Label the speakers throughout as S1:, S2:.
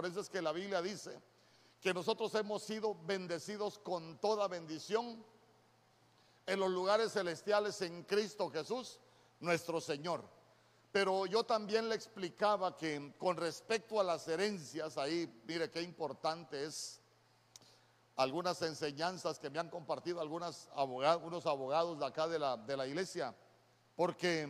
S1: Por eso es que la Biblia dice que nosotros hemos sido bendecidos con toda bendición en los lugares celestiales en Cristo Jesús, nuestro Señor. Pero yo también le explicaba que con respecto a las herencias, ahí mire qué importante es algunas enseñanzas que me han compartido algunos abogados, abogados de acá de la, de la iglesia, porque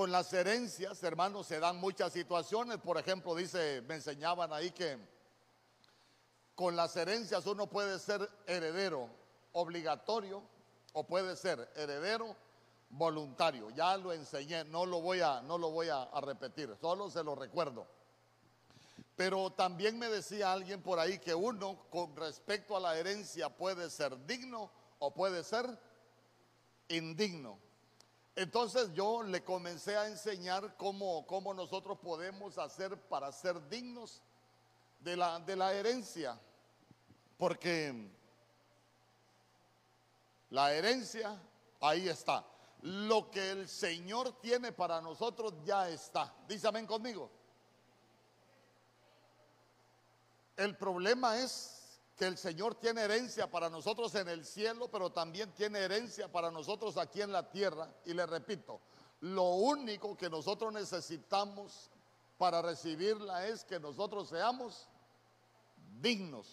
S1: con las herencias, hermanos, se dan muchas situaciones. Por ejemplo, dice, me enseñaban ahí que con las herencias uno puede ser heredero obligatorio o puede ser heredero voluntario. Ya lo enseñé, no lo voy a, no lo voy a, repetir, solo se lo recuerdo. Pero también me decía alguien por ahí que uno con respecto a la herencia puede ser digno o puede ser indigno. Entonces yo le comencé a enseñar cómo, cómo nosotros podemos hacer para ser dignos de la, de la herencia. Porque la herencia ahí está. Lo que el Señor tiene para nosotros ya está. Dice amén conmigo. El problema es que el Señor tiene herencia para nosotros en el cielo, pero también tiene herencia para nosotros aquí en la tierra. Y le repito, lo único que nosotros necesitamos para recibirla es que nosotros seamos dignos.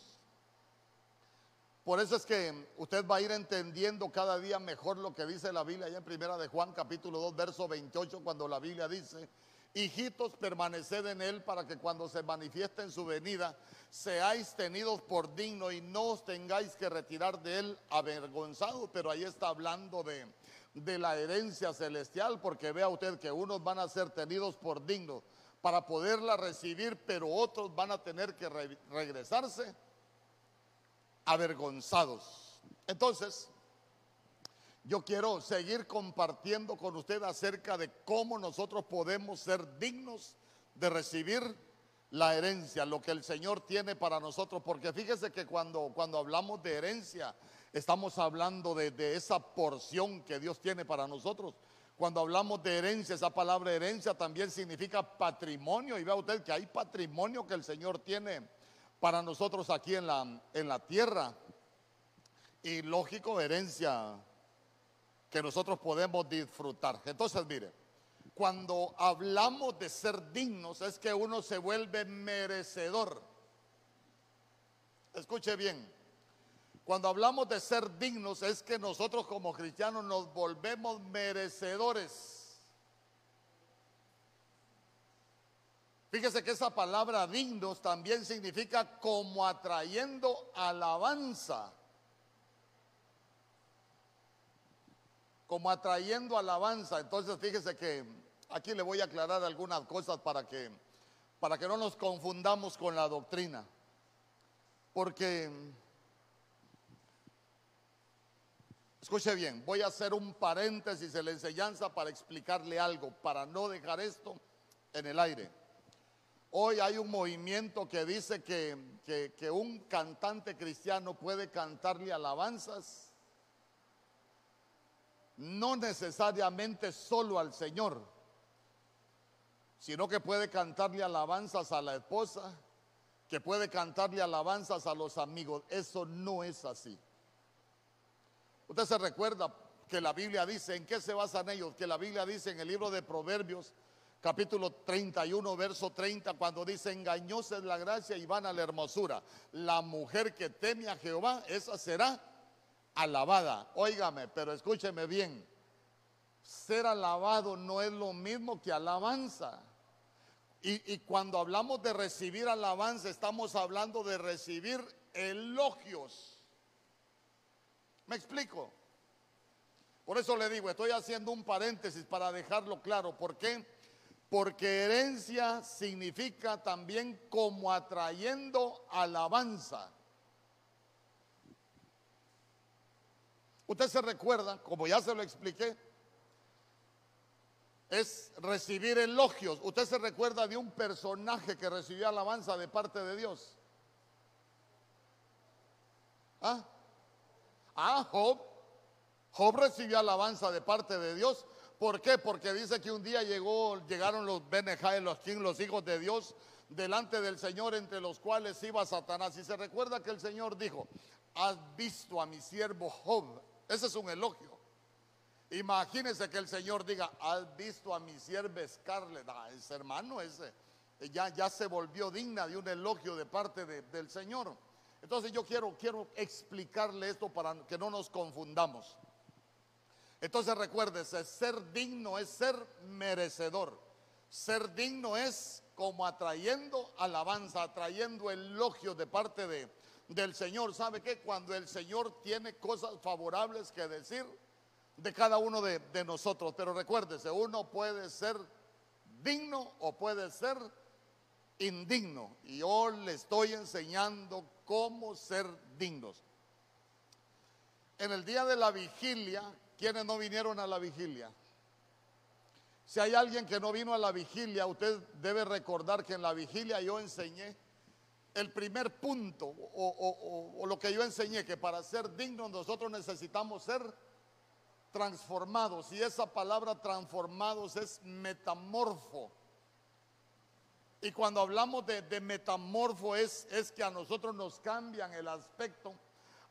S1: Por eso es que usted va a ir entendiendo cada día mejor lo que dice la Biblia allá en Primera de Juan capítulo 2 verso 28 cuando la Biblia dice, hijitos permaneced en él para que cuando se manifieste en su venida seáis tenidos por digno y no os tengáis que retirar de él avergonzado, pero ahí está hablando de, de la herencia celestial porque vea usted que unos van a ser tenidos por dignos para poderla recibir, pero otros van a tener que re regresarse avergonzados. Entonces, yo quiero seguir compartiendo con usted acerca de cómo nosotros podemos ser dignos de recibir la herencia, lo que el Señor tiene para nosotros, porque fíjese que cuando, cuando hablamos de herencia, estamos hablando de, de esa porción que Dios tiene para nosotros. Cuando hablamos de herencia, esa palabra herencia también significa patrimonio. Y vea usted que hay patrimonio que el Señor tiene para nosotros aquí en la, en la tierra. Y lógico, herencia que nosotros podemos disfrutar. Entonces, mire, cuando hablamos de ser dignos es que uno se vuelve merecedor. Escuche bien, cuando hablamos de ser dignos es que nosotros como cristianos nos volvemos merecedores. Fíjese que esa palabra dignos también significa como atrayendo alabanza. Como atrayendo alabanza. Entonces fíjese que aquí le voy a aclarar algunas cosas para que para que no nos confundamos con la doctrina. Porque escuche bien, voy a hacer un paréntesis en la enseñanza para explicarle algo, para no dejar esto en el aire. Hoy hay un movimiento que dice que, que, que, un cantante cristiano puede cantarle alabanzas, no necesariamente solo al Señor, sino que puede cantarle alabanzas a la esposa, que puede cantarle alabanzas a los amigos. Eso no es así. Usted se recuerda que la Biblia dice, ¿en qué se basan ellos? Que la Biblia dice en el libro de Proverbios, capítulo 31, verso 30, cuando dice, engañosa es la gracia y vana la hermosura. La mujer que teme a Jehová, esa será alabada. Óigame, pero escúcheme bien. Ser alabado no es lo mismo que alabanza. Y, y cuando hablamos de recibir alabanza, estamos hablando de recibir elogios. ¿Me explico? Por eso le digo, estoy haciendo un paréntesis para dejarlo claro. ¿Por qué? Porque herencia significa también como atrayendo alabanza. Usted se recuerda, como ya se lo expliqué, es recibir elogios. Usted se recuerda de un personaje que recibió alabanza de parte de Dios. ¿Ah? Ah, Job. Job recibió alabanza de parte de Dios ¿Por qué? Porque dice que un día llegaron los Benejai, los King, los hijos de Dios, delante del Señor, entre los cuales iba Satanás. Y se recuerda que el Señor dijo, has visto a mi siervo Job. Ese es un elogio. Imagínense que el Señor diga, has visto a mi sierva Scarlett. Ah, ese hermano ese ya, ya se volvió digna de un elogio de parte del Señor. Entonces yo quiero, quiero explicarle esto para que no nos confundamos. Entonces recuérdese, ser digno es ser merecedor. Ser digno es como atrayendo alabanza, atrayendo elogio de parte de, del Señor. ¿Sabe qué? Cuando el Señor tiene cosas favorables que decir de cada uno de, nosotros. Pero recuérdese, uno puede ser digno o puede ser indigno. Y yo le estoy enseñando cómo ser dignos. En el día de la vigilia, ¿quiénes no vinieron a la vigilia? Si hay alguien que no vino a la vigilia, usted debe recordar que en la vigilia yo enseñé el primer punto o, lo que yo enseñé, que para ser dignos nosotros necesitamos ser transformados. Y esa palabra transformados es metamorfo. Y cuando hablamos de, metamorfo es, es que a nosotros nos cambian el aspecto,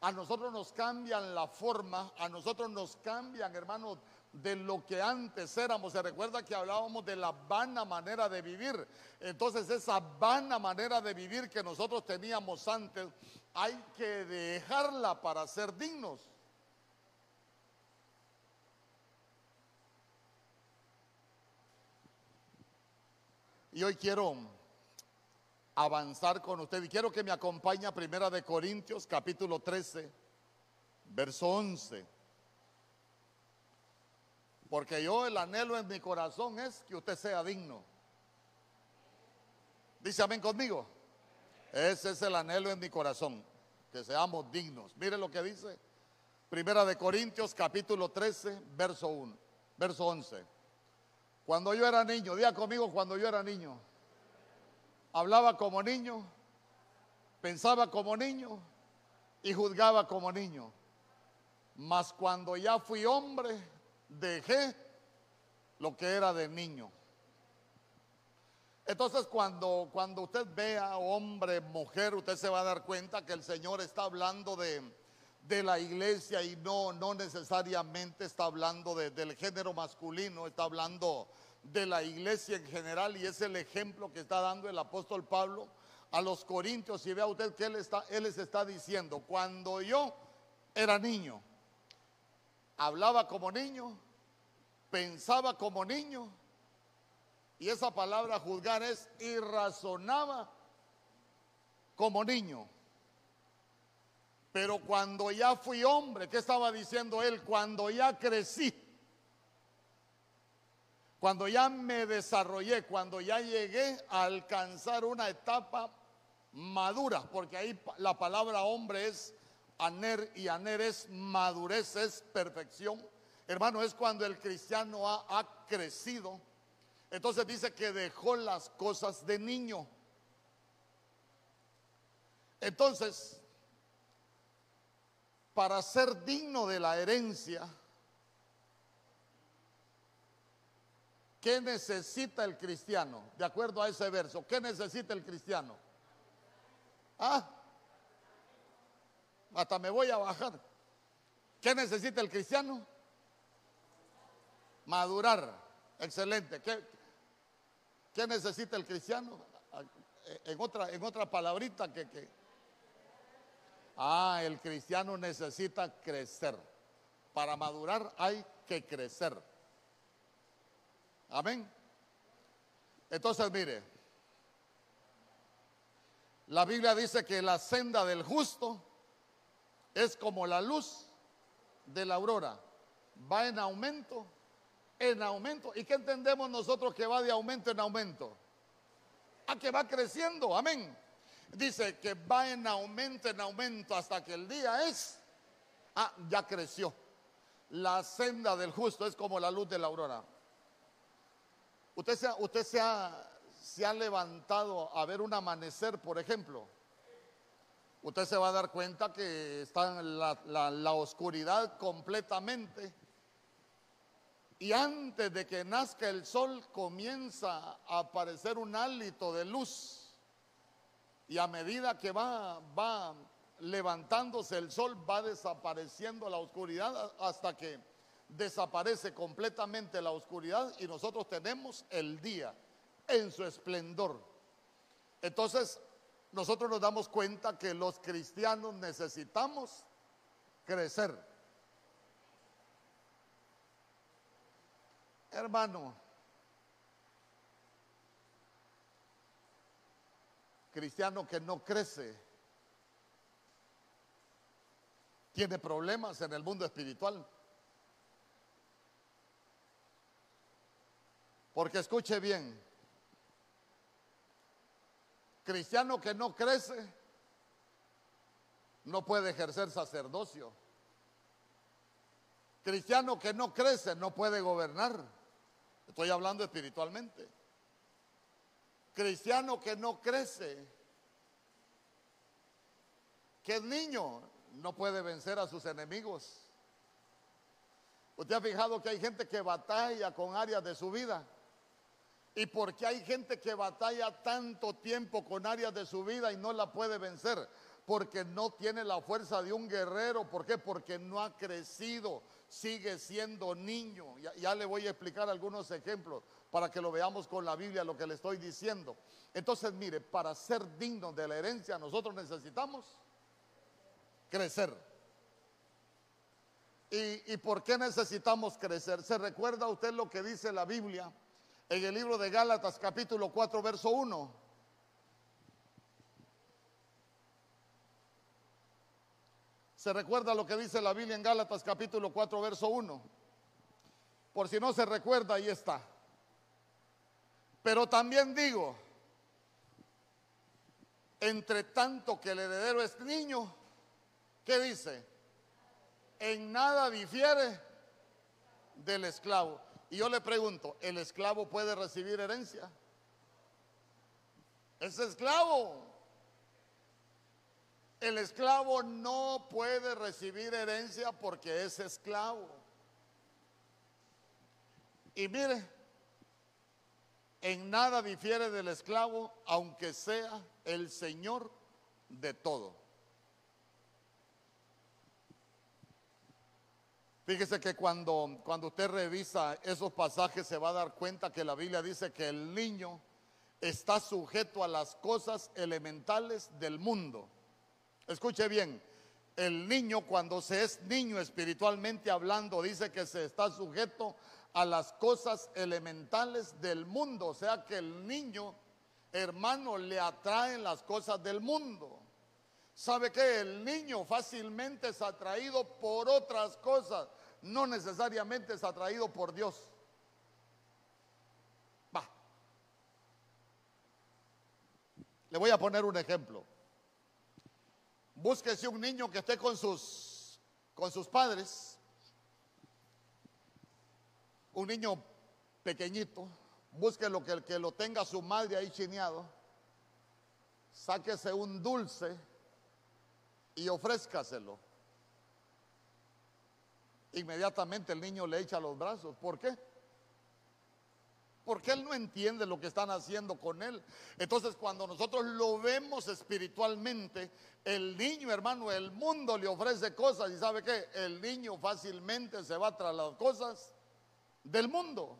S1: a nosotros nos cambian la forma, a nosotros nos cambian, hermanos, de lo que antes éramos. Se recuerda que hablábamos de la vana manera de vivir. Entonces esa vana manera de vivir que nosotros teníamos antes, hay que dejarla para ser dignos. Y hoy quiero avanzar con usted y quiero que me acompañe a Primera de Corintios capítulo 13, verso 11. Porque yo el anhelo en mi corazón es que usted sea digno. Dice amén conmigo. Ese es el anhelo en mi corazón, que seamos dignos. Mire lo que dice Primera de Corintios capítulo 13, verso 1, verso 11. Cuando yo era niño, diga conmigo cuando yo era niño. Hablaba como niño, pensaba como niño y juzgaba como niño. Mas cuando ya fui hombre, dejé lo que era de niño. Entonces cuando, cuando usted vea hombre, mujer, usted se va a dar cuenta que el Señor está hablando de, de la iglesia y no, no necesariamente está hablando del género masculino, está hablando de la iglesia en general y es el ejemplo que está dando el apóstol Pablo a los corintios y vea usted que él, está, él les está diciendo, cuando yo era niño, hablaba como niño, pensaba como niño, y esa palabra juzgar es y razonaba como niño. Pero cuando ya fui hombre, ¿qué estaba diciendo él? Cuando ya crecí, cuando ya me desarrollé, cuando ya llegué a alcanzar una etapa madura, porque ahí la palabra hombre es aner y aner es madurez, es perfección. Hermano, es cuando el cristiano ha, ha crecido. Entonces dice que dejó las cosas de niño. Entonces, para ser digno de la herencia, ¿qué necesita el cristiano? De acuerdo a ese verso, ¿qué necesita el cristiano? Ah, hasta me voy a bajar. ¿Qué necesita el cristiano? Madurar. Excelente. ¿Qué, qué necesita el cristiano? En otra, en otra palabrita que, que Ah, el cristiano necesita crecer. Para madurar hay que crecer. Amén. Entonces, mire, la Biblia dice que la senda del justo es como la luz de la aurora. Va en aumento, en aumento. ¿Y qué entendemos nosotros que va de aumento en aumento? A que va creciendo, amén dice que va en aumento, en aumento hasta que el día es, ah, ya creció. La senda del justo es como la luz de la aurora. Usted se ha, usted se ha, se ha levantado a ver un amanecer, por ejemplo. Usted se va a dar cuenta que está en la, la oscuridad completamente. Y antes de que nazca el sol comienza a aparecer un hálito de luz. Y a medida que va, va levantándose el sol, va desapareciendo la oscuridad hasta que desaparece completamente la oscuridad y nosotros tenemos el día en su esplendor. Entonces, nosotros nos damos cuenta que los cristianos necesitamos crecer. Hermano, cristiano que no crece, tiene problemas en el mundo espiritual. Porque escuche bien, cristiano que no crece no puede ejercer sacerdocio. Cristiano que no crece no puede gobernar. Estoy hablando espiritualmente. Cristiano que no crece, que es niño, no puede vencer a sus enemigos. Usted ha fijado que hay gente que batalla con áreas de su vida. ¿Y por qué hay gente que batalla tanto tiempo con áreas de su vida y no la puede vencer? Porque no tiene la fuerza de un guerrero. ¿Por qué? Porque no ha crecido, sigue siendo niño. Ya, le voy a explicar algunos ejemplos para que lo veamos con la Biblia, lo que le estoy diciendo. Entonces, mire, para ser dignos de la herencia nosotros necesitamos crecer. ¿Y, ¿Y por qué necesitamos crecer? ¿Se recuerda usted lo que dice la Biblia en el libro de Gálatas capítulo 4, verso 1? ¿Se recuerda lo que dice la Biblia en Gálatas capítulo 4, verso 1? Por si no se recuerda, ahí está. Pero también digo, entre tanto que el heredero es niño, ¿qué dice? En nada difiere del esclavo. Y yo le pregunto, ¿el esclavo puede recibir herencia? Es esclavo. El esclavo no puede recibir herencia porque es esclavo. Y mire, en nada difiere del esclavo, aunque sea el Señor de todo. Fíjese que cuando, cuando usted revisa esos pasajes se va a dar cuenta que la Biblia dice que el niño está sujeto a las cosas elementales del mundo. Escuche bien, el niño cuando se es niño espiritualmente hablando dice que se está sujeto a las cosas elementales del mundo. O sea que el niño, hermano, le atraen las cosas del mundo. ¿Sabe que El niño fácilmente es atraído por otras cosas, no necesariamente es atraído por Dios. Va. Le voy a poner un ejemplo. Búsquese un niño que esté con sus, con sus padres, un niño pequeñito, busque lo que, que lo tenga su madre ahí chineado, sáquese un dulce y ofrézcaselo. Inmediatamente el niño le echa los brazos. ¿Por qué? Porque él no entiende lo que están haciendo con él. Entonces cuando nosotros lo vemos espiritualmente, el niño, hermano, el mundo le ofrece cosas y sabe qué, el niño fácilmente se va tras las cosas del mundo.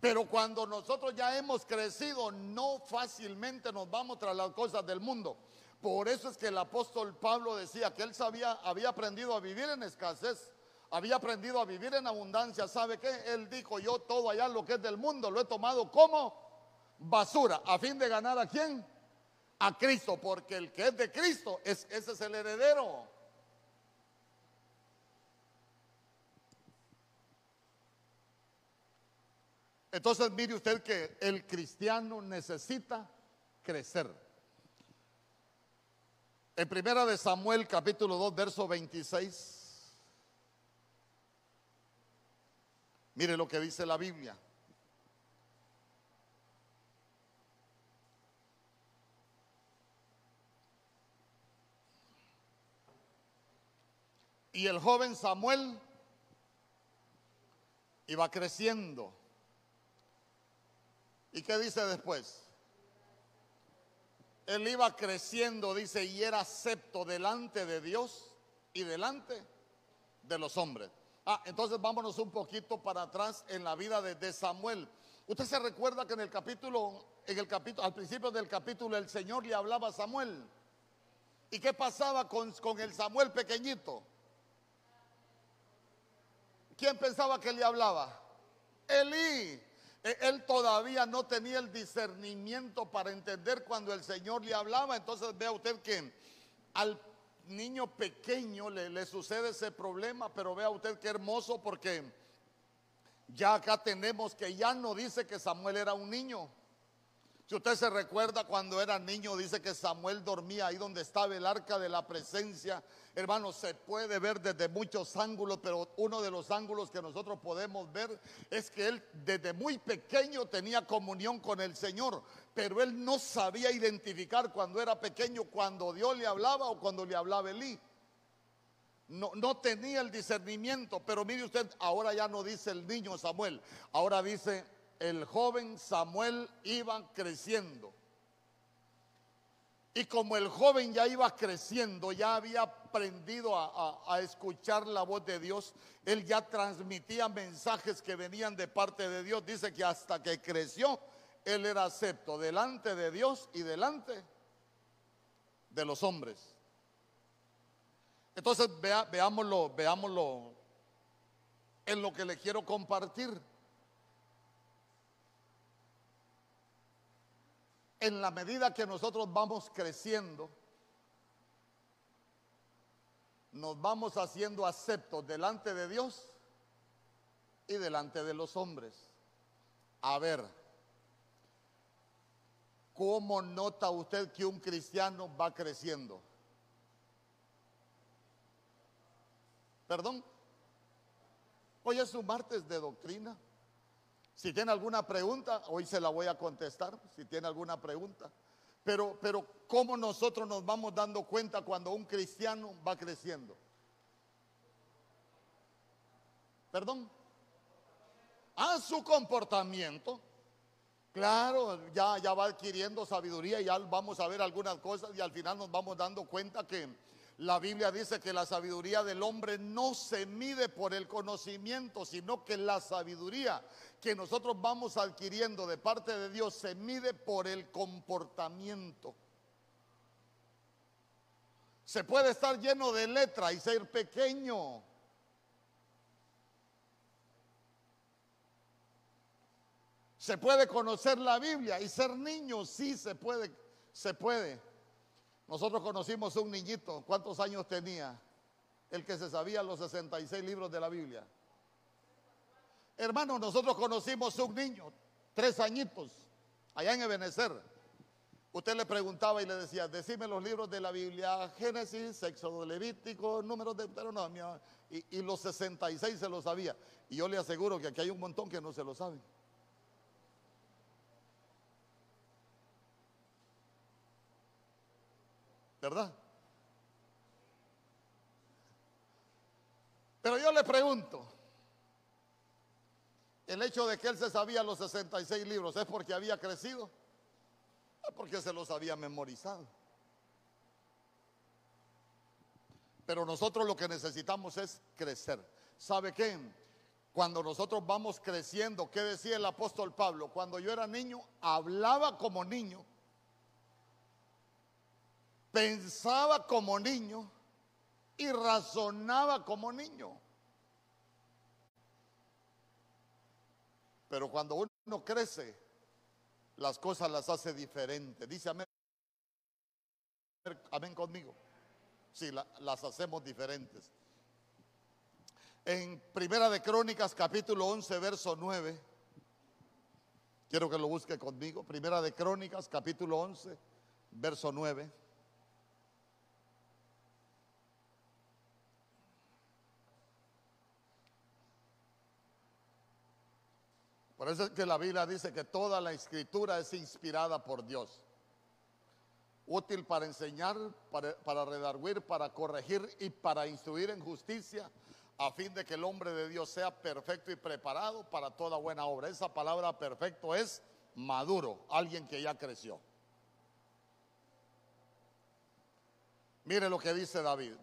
S1: Pero cuando nosotros ya hemos crecido, no fácilmente nos vamos tras las cosas del mundo. Por eso es que el apóstol Pablo decía que él sabía, había aprendido a vivir en escasez, había aprendido a vivir en abundancia. ¿Sabe qué? Él dijo, yo todo allá lo que es del mundo lo he tomado como basura, a fin de ganar a quién? A Cristo, porque el que es de Cristo, es, ese es el heredero. Entonces mire usted que el cristiano necesita crecer. En primera de Samuel capítulo 2 verso 26. Mire lo que dice la Biblia. Y el joven Samuel Iba creciendo. ¿Y qué dice después? Él iba creciendo, dice, y era acepto delante de Dios y delante de los hombres. Ah, entonces vámonos un poquito para atrás en la vida de, Samuel. Usted se recuerda que en el capítulo, en el capítulo, al principio del capítulo, el Señor le hablaba a Samuel. ¿Y qué pasaba con, con el Samuel pequeñito? ¿Quién pensaba que le hablaba? Elí. E, él todavía no tenía el discernimiento para entender cuando el Señor le hablaba. Entonces vea usted que al niño pequeño le, le sucede ese problema, pero vea usted qué hermoso porque ya acá tenemos que ya no dice que Samuel era un niño. Si usted se recuerda cuando era niño, dice que Samuel dormía ahí donde estaba el arca de la presencia. Hermano, se puede ver desde muchos ángulos, pero uno de los ángulos que nosotros podemos ver es que él desde muy pequeño tenía comunión con el Señor, pero él no sabía identificar cuando era pequeño, cuando Dios le hablaba o cuando le hablaba Elí. No, no tenía el discernimiento, pero mire usted, ahora ya no dice el niño Samuel, ahora dice el joven Samuel iba creciendo. Y como el joven ya iba creciendo, ya había aprendido a, escuchar la voz de Dios, él ya transmitía mensajes que venían de parte de Dios. Dice que hasta que creció, él era acepto delante de Dios y delante de los hombres. Entonces veámoslo, veámoslo en lo que le quiero compartir. En la medida que nosotros vamos creciendo, nos vamos haciendo aceptos delante de Dios y delante de los hombres. A ver, ¿cómo nota usted que un cristiano va creciendo? ¿Perdón? Hoy es un martes de doctrina. Si tiene alguna pregunta, hoy se la voy a contestar, si tiene alguna pregunta. Pero, pero ¿cómo nosotros nos vamos dando cuenta cuando un cristiano va creciendo? ¿Perdón? A su comportamiento. Claro, ya, ya va adquiriendo sabiduría ya vamos a ver algunas cosas y al final nos vamos dando cuenta que la Biblia dice que la sabiduría del hombre no se mide por el conocimiento, sino que la sabiduría que nosotros vamos adquiriendo de parte de Dios se mide por el comportamiento. Se puede estar lleno de letra y ser pequeño. Se puede conocer la Biblia y ser niño, sí se puede, se puede. Nosotros conocimos un niñito, ¿cuántos años tenía? El que se sabía los 66 libros de la Biblia. Hermano, nosotros conocimos un niño, tres añitos, allá en Ebenezer. Usted le preguntaba y le decía, decime los libros de la Biblia, Génesis, Éxodo Levítico, números de Deuteronomio, y, y los 66 se los sabía. Y yo le aseguro que aquí hay un montón que no se lo saben. ¿Verdad? Pero yo le pregunto, el hecho de que él se sabía los 66 libros es porque había crecido, es porque se los había memorizado. Pero nosotros lo que necesitamos es crecer. ¿Sabe qué? Cuando nosotros vamos creciendo, ¿qué decía el apóstol Pablo? Cuando yo era niño, hablaba como niño, pensaba como niño y razonaba como niño. Pero cuando uno crece, las cosas las hace diferentes. Dice amén. Amén conmigo. Sí, las hacemos diferentes. En Primera de Crónicas, capítulo 11, verso 9. Quiero que lo busque conmigo. Primera de Crónicas, capítulo 11, verso 9. Por eso es que la Biblia dice que toda la escritura es inspirada por Dios. Útil para enseñar, para, redarguir, para corregir y para instruir en justicia, a fin de que el hombre de Dios sea perfecto y preparado para toda buena obra. Esa palabra perfecto es maduro, alguien que ya creció. Mire lo que dice David,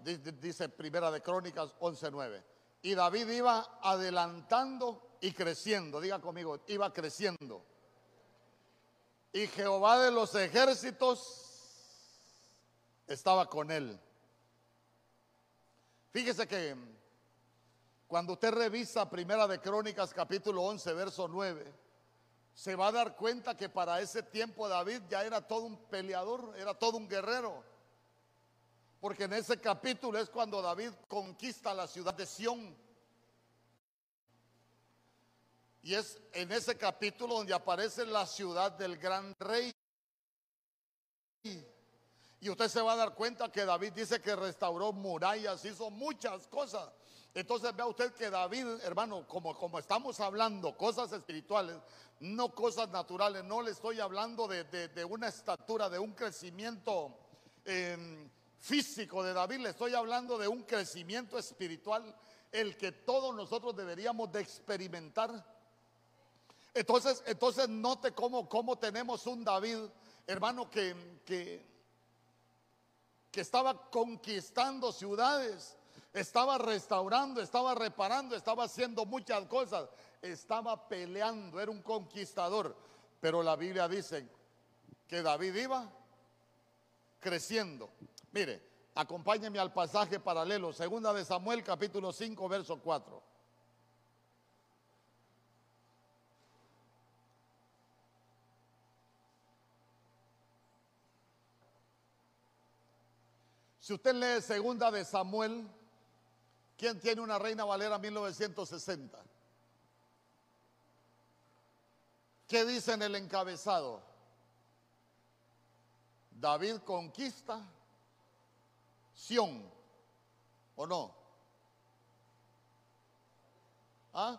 S1: dice Primera de Crónicas 11:9. Y David iba adelantando y creciendo, diga conmigo, iba creciendo. Y Jehová de los ejércitos estaba con él. Fíjese que cuando usted revisa Primera de Crónicas capítulo 11, verso 9, se va a dar cuenta que para ese tiempo David ya era todo un peleador, era todo un guerrero. Porque en ese capítulo es cuando David conquista la ciudad de Sión. Y es en ese capítulo donde aparece la ciudad del gran rey. Y usted se va a dar cuenta que David dice que restauró murallas, hizo muchas cosas. Entonces vea usted que David, hermano, como, como estamos hablando cosas espirituales, no cosas naturales, no le estoy hablando de, una estatura, de un crecimiento em, físico de David, le estoy hablando de un crecimiento espiritual, el que todos nosotros deberíamos de experimentar. Entonces, entonces note cómo, cómo tenemos un David, hermano, que, que, estaba conquistando ciudades, estaba restaurando, estaba reparando, estaba haciendo muchas cosas, estaba peleando, era un conquistador. Pero la Biblia dice que David iba creciendo. Mire, acompáñeme al pasaje paralelo, segunda de Samuel capítulo 5, verso 4. Si usted lee segunda de Samuel, ¿quién tiene una reina Valera 1960? ¿Qué dice en el encabezado? David conquista Sión, ¿o no? ¿Ah?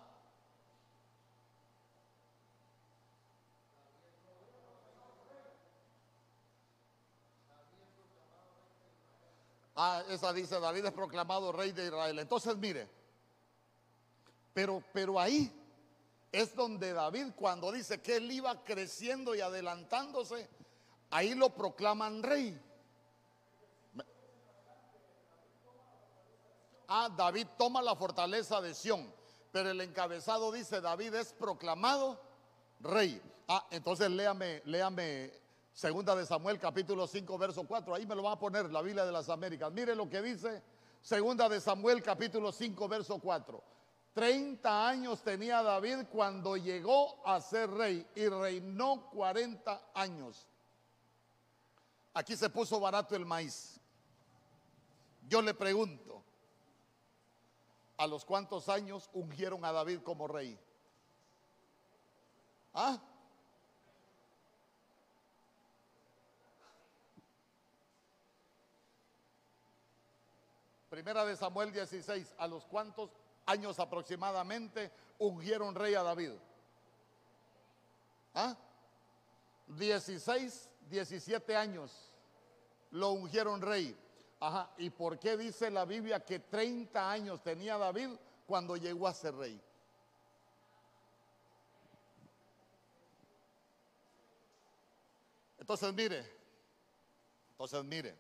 S1: Ah, esa dice, David es proclamado rey de Israel. Entonces, mire, pero, pero ahí es donde David, cuando dice que él iba creciendo y adelantándose, ahí lo proclaman rey. Ah, David toma la fortaleza de Sión, pero el encabezado dice, David es proclamado rey. Ah, entonces léame, léame Segunda de Samuel capítulo 5 verso 4, ahí me lo va a poner la Biblia de las Américas. Mire lo que dice Segunda de Samuel capítulo 5 verso 4. 30 años tenía David cuando llegó a ser rey y reinó 40 años. Aquí se puso barato el maíz. Yo le pregunto, ¿a los cuántos años ungieron a David como rey? ¿Ah? Primera de Samuel 16, ¿a los cuántos años aproximadamente ungieron rey a David? ¿Ah? 16, 17 años lo ungieron rey. Ajá, ¿y por qué dice la Biblia que 30 años tenía David cuando llegó a ser rey? Entonces mire, entonces mire,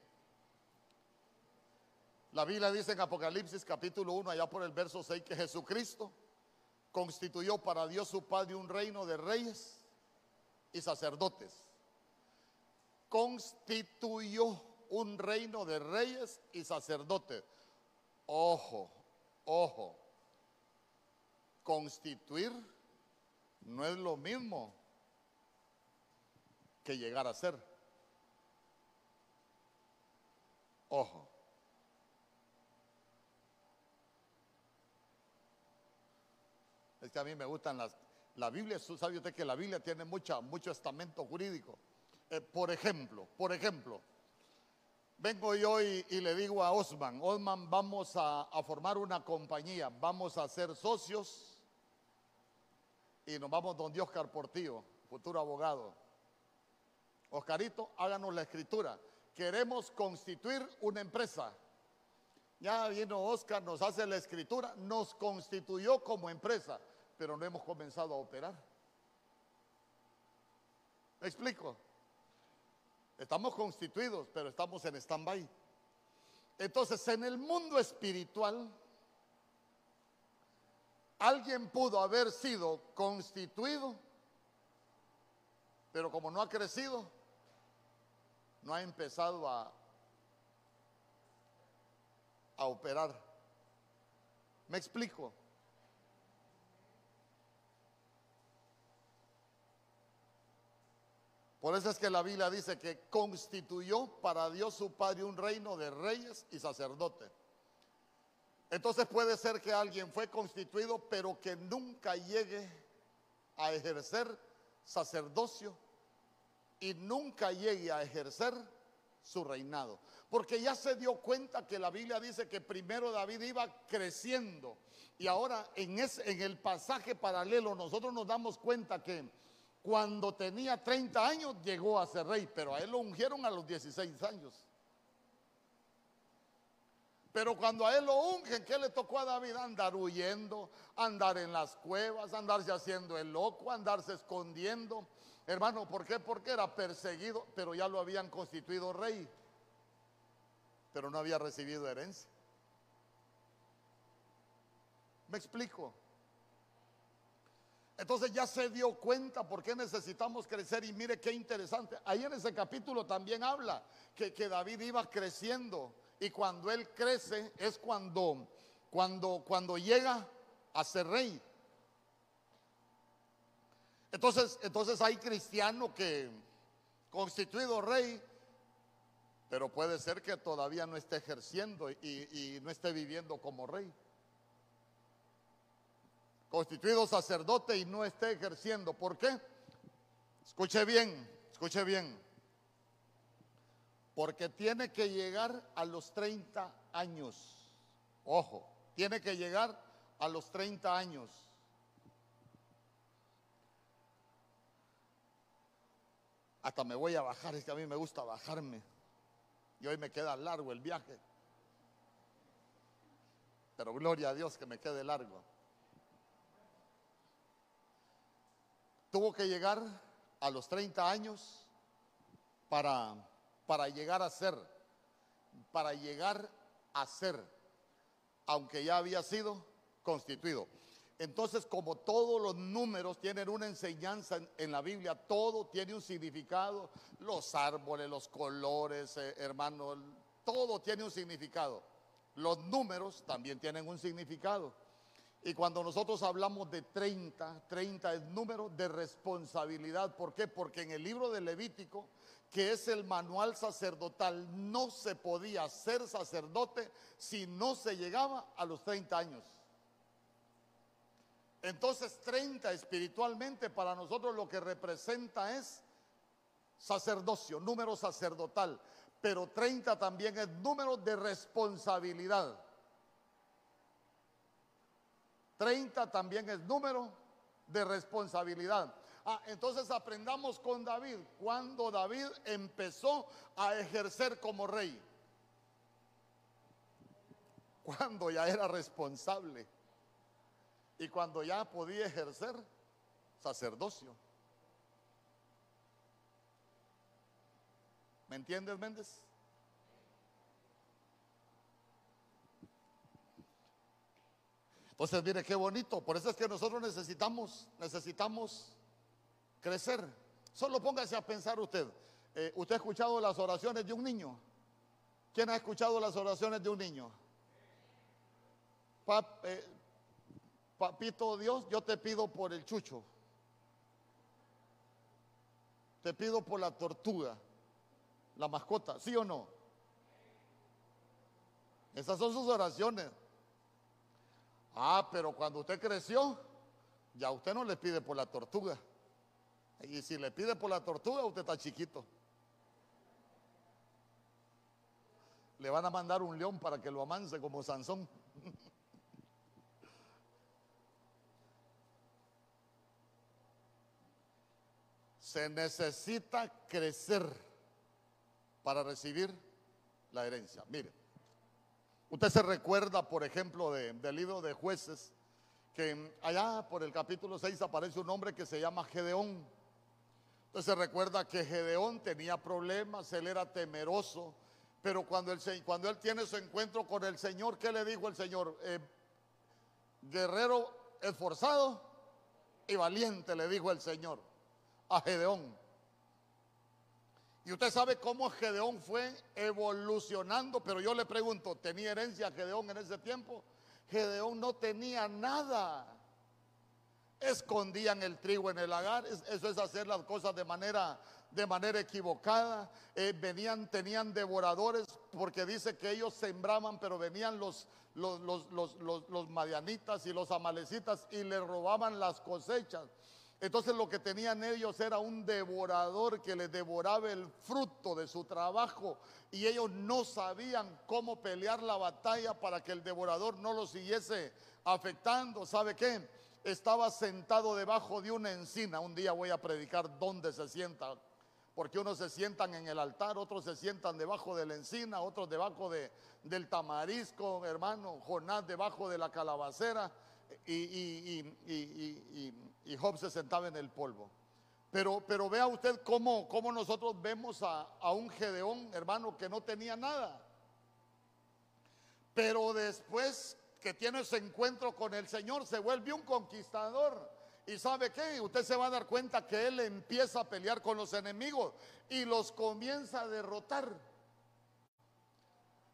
S1: la Biblia dice en Apocalipsis capítulo 1, allá por el verso 6, que Jesucristo constituyó para Dios su Padre un reino de reyes y sacerdotes. Constituyó un reino de reyes y sacerdotes. Ojo, ojo. Constituir no es lo mismo que llegar a ser. Ojo. A mí me gustan las... La Biblia, sabe usted que la Biblia tiene mucha, mucho estamento jurídico. Eh, por ejemplo, por ejemplo, vengo yo y, le digo a Osman, Osman, vamos a, formar una compañía, vamos a ser socios y nos vamos donde Oscar Portillo, futuro abogado. Oscarito, háganos la escritura. Queremos constituir una empresa Ya vino Oscar, nos hace la escritura, nos constituyó como empresa, pero no hemos comenzado a operar. ¿Me explico? Estamos constituidos, pero estamos en stand-by. Entonces, en el mundo espiritual, alguien pudo haber sido constituido, pero como no ha crecido, no ha empezado a, a operar. ¿Me explico? Por eso es que la Biblia dice que constituyó para Dios su Padre un reino de reyes y sacerdotes. Entonces puede ser que alguien fue constituido, pero que nunca llegue a ejercer sacerdocio y nunca llegue a ejercer su reinado. Porque ya se dio cuenta que la Biblia dice que primero David iba creciendo. Y ahora en, en el pasaje paralelo nosotros nos damos cuenta que cuando tenía 30 años llegó a ser rey, pero a él lo ungieron a los 16 años. Pero cuando a él lo ungen, ¿qué le tocó a David? Andar huyendo, andar en las cuevas, andarse haciendo el loco, andarse escondiendo. Hermano, ¿por qué? Porque era perseguido, pero ya lo habían constituido rey, pero no había recibido herencia. ¿Me explico? Entonces ya se dio cuenta por qué necesitamos crecer y mire qué interesante. Ahí en ese capítulo también habla que, que David iba creciendo y cuando él crece es cuando, cuando, cuando llega a ser rey. Entonces, entonces hay cristiano que constituido rey, pero puede ser que todavía no esté ejerciendo y, y no esté viviendo como rey constituido sacerdote y no esté ejerciendo. ¿Por qué? Escuche bien, escuche bien. Porque tiene que llegar a los 30 años. Ojo, tiene que llegar a los 30 años. Hasta me voy a bajar, es que a mí me gusta bajarme. Y hoy me queda largo el viaje. Pero gloria a Dios que me quede largo. Tuvo que llegar a los 30 años para, para llegar a ser, para llegar a ser, aunque ya había sido constituido. Entonces, como todos los números tienen una enseñanza en, la Biblia, todo tiene un significado, los árboles, los colores, eh, hermano, todo tiene un significado. Los números también tienen un significado. Y cuando nosotros hablamos de 30, 30 es número de responsabilidad. ¿Por qué? Porque en el libro de Levítico, que es el manual sacerdotal, no se podía ser sacerdote si no se llegaba a los 30 años. Entonces 30 espiritualmente para nosotros lo que representa es sacerdocio, número sacerdotal. Pero 30 también es número de responsabilidad. 30 también es número de responsabilidad. Ah, entonces aprendamos con David, cuando David empezó a ejercer como rey. Cuando ya era responsable y cuando ya podía ejercer sacerdocio. ¿Me entiendes, Méndez? Entonces, mire qué bonito. Por eso es que nosotros necesitamos, necesitamos crecer. Solo póngase a pensar usted. Eh, ¿Usted ha escuchado las oraciones de un niño? ¿Quién ha escuchado las oraciones de un niño? Eh, papito Dios, yo te pido por el chucho. Te pido por la tortuga, la mascota, ¿sí o no? Esas son sus oraciones. Ah, pero cuando usted creció, ya usted no le pide por la tortuga. Y si le pide por la tortuga, usted está chiquito. Le van a mandar un león para que lo amance como Sansón. Se necesita crecer para recibir la herencia. Mire, Usted se recuerda, por ejemplo, del libro de jueces, que allá por el capítulo 6 aparece un hombre que se llama Gedeón. Entonces se recuerda que Gedeón tenía problemas, él era temeroso, pero cuando él, tiene su encuentro con el Señor, ¿qué le dijo el Señor? Eh, guerrero esforzado y valiente, le dijo el Señor a Gedeón. Y usted sabe cómo Gedeón fue evolucionando, pero yo le pregunto, ¿tenía herencia Gedeón en ese tiempo? Gedeón no tenía nada. Escondían el trigo en el lagar, eso es hacer las cosas de manera, equivocada. Eh, venían, tenían devoradores, porque dice que ellos sembraban, pero venían los, los, los, los madianitas y los amalecitas y le robaban las cosechas. Entonces lo que tenían ellos era un devorador que les devoraba el fruto de su trabajo y ellos no sabían cómo pelear la batalla para que el devorador no lo siguiese afectando. ¿Sabe qué? Estaba sentado debajo de una encina. Un día voy a predicar dónde se sienta. Porque unos se sientan en el altar, otros se sientan debajo de la encina, otros debajo de, del tamarisco, hermano, Jonás debajo de la calabacera y, y, Job se sentaba en el polvo. Pero, pero vea usted cómo, cómo nosotros vemos a, a, un Gedeón, hermano, que no tenía nada. Pero después que tiene ese encuentro con el Señor, se vuelve un conquistador. ¿Y sabe qué? Usted se va a dar cuenta que él empieza a pelear con los enemigos y los comienza a derrotar.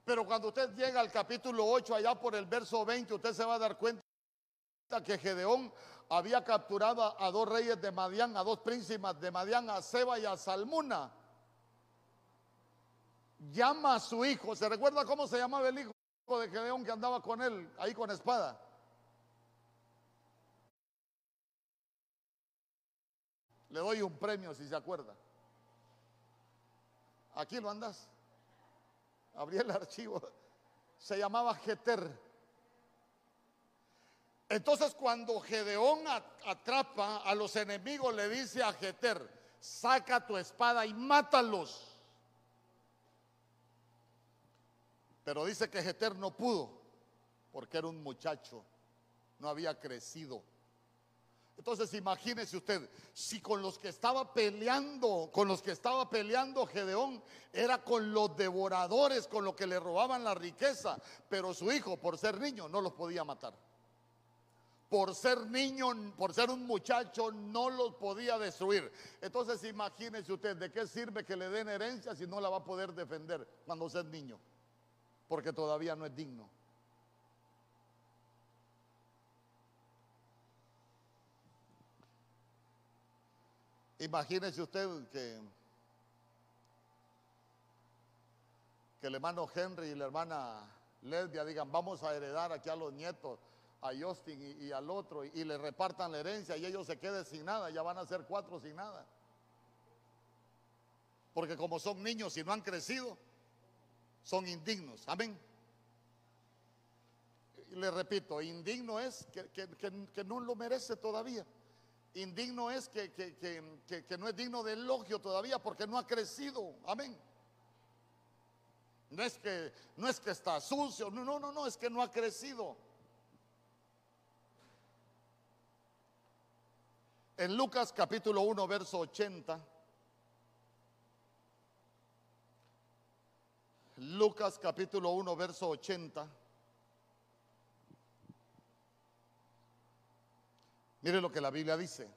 S1: Pero cuando usted llega al capítulo 8, allá por el verso 20, usted se va a dar cuenta que Gedeón había capturado a dos reyes de Madián, a dos príncipes de Madián, a Seba y a Salmuna. Llama a su hijo. ¿Se recuerda cómo se llamaba el hijo de Gedeón que andaba con él ahí con espada? Le doy un premio si se acuerda. Aquí lo andas. Abrí el archivo. Se llamaba Geter. Entonces cuando Gedeón atrapa a los enemigos, le dice a Jeter, saca tu espada y mátalos. Pero dice que Jeter no pudo, porque era un muchacho, no había crecido. Entonces imagínese usted, si con los que estaba peleando, con los que estaba peleando Gedeón, era con los devoradores, con los que le robaban la riqueza, pero su hijo, por ser niño, no los podía matar por ser niño, por ser un muchacho, no los podía destruir. Entonces imagínese usted, ¿de qué sirve que le den herencia si no la va a poder defender cuando sea niño? Porque todavía no es digno. Imagínese usted que, que el hermano Henry y la hermana Lesbia digan, vamos a heredar aquí a los nietos a Justin y, al otro y, le repartan la herencia y ellos se queden sin nada, ya van a ser cuatro sin nada. Porque como son niños y no han crecido, son indignos. Amén. Y le repito, indigno es que, no lo merece todavía. Indigno es que, que, no es digno de elogio todavía porque no ha crecido. Amén. No es que, no es que está sucio, no, no, no, no, es que no ha crecido. En Lucas capítulo 1, verso 80. Lucas capítulo 1, verso 80. Mire lo que la Biblia dice.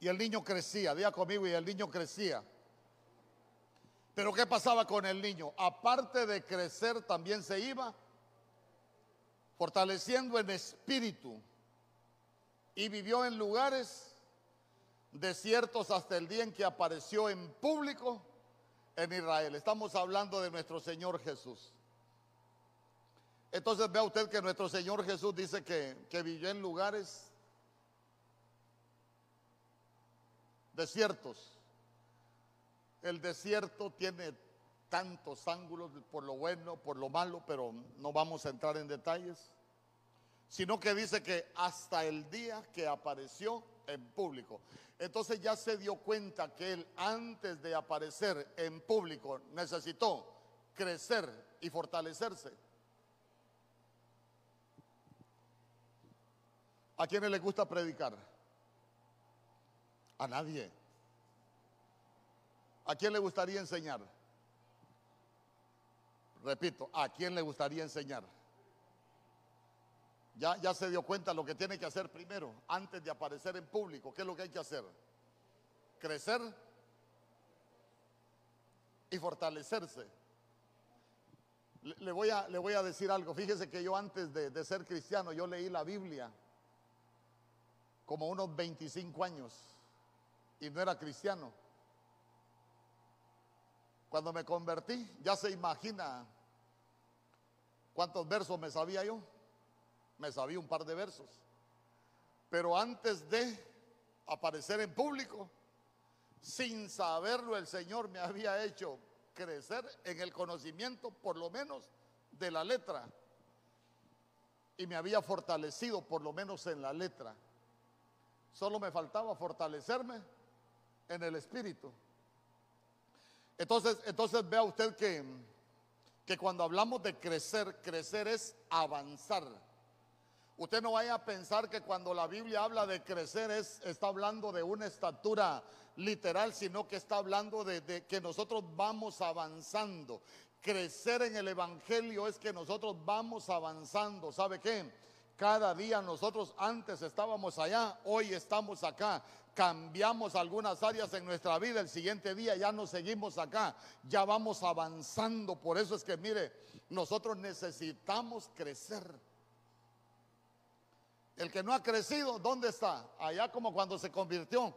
S1: Y el niño crecía, día conmigo, y el niño crecía. Pero ¿qué pasaba con el niño? Aparte de crecer, también se iba fortaleciendo en espíritu, y vivió en lugares desiertos hasta el día en que apareció en público en Israel. Estamos hablando de nuestro Señor Jesús. Entonces vea usted que nuestro Señor Jesús dice que, que vivió en lugares desiertos. El desierto tiene tantos ángulos por lo bueno, por lo malo, pero no vamos a entrar en detalles, sino que dice que hasta el día que apareció en público. Entonces ya se dio cuenta que él antes de aparecer en público necesitó crecer y fortalecerse. ¿A quiénes les gusta predicar? A nadie. ¿A quién le gustaría enseñar? Repito, ¿a quién le gustaría enseñar? Ya, ya se dio cuenta lo que tiene que hacer primero, antes de aparecer en público. ¿Qué es lo que hay que hacer? Crecer y fortalecerse. Le, voy, a, le voy a decir algo. Fíjese que yo antes de, de ser cristiano, yo leí la Biblia como unos 25 años y no era cristiano. Cuando me convertí, ya se imagina cuántos versos me sabía yo. Me sabía un par de versos. Pero antes de aparecer en público, sin saberlo, el Señor me había hecho crecer en el conocimiento, por lo menos, de la letra. Y me había fortalecido, por lo menos, en la letra. Solo me faltaba fortalecerme en el espíritu. Entonces, entonces vea usted que, que cuando hablamos de crecer, crecer es avanzar. Usted no vaya a pensar que cuando la Biblia habla de crecer es, está hablando de una estatura literal, sino que está hablando de, de, que nosotros vamos avanzando. Crecer en el Evangelio es que nosotros vamos avanzando. ¿Sabe qué? Cada día nosotros antes estábamos allá, hoy estamos acá. Cambiamos algunas áreas en nuestra vida, el siguiente día ya no seguimos acá, ya vamos avanzando. Por eso es que, mire, nosotros necesitamos crecer. El que no ha crecido, ¿dónde está? Allá como cuando se convirtió.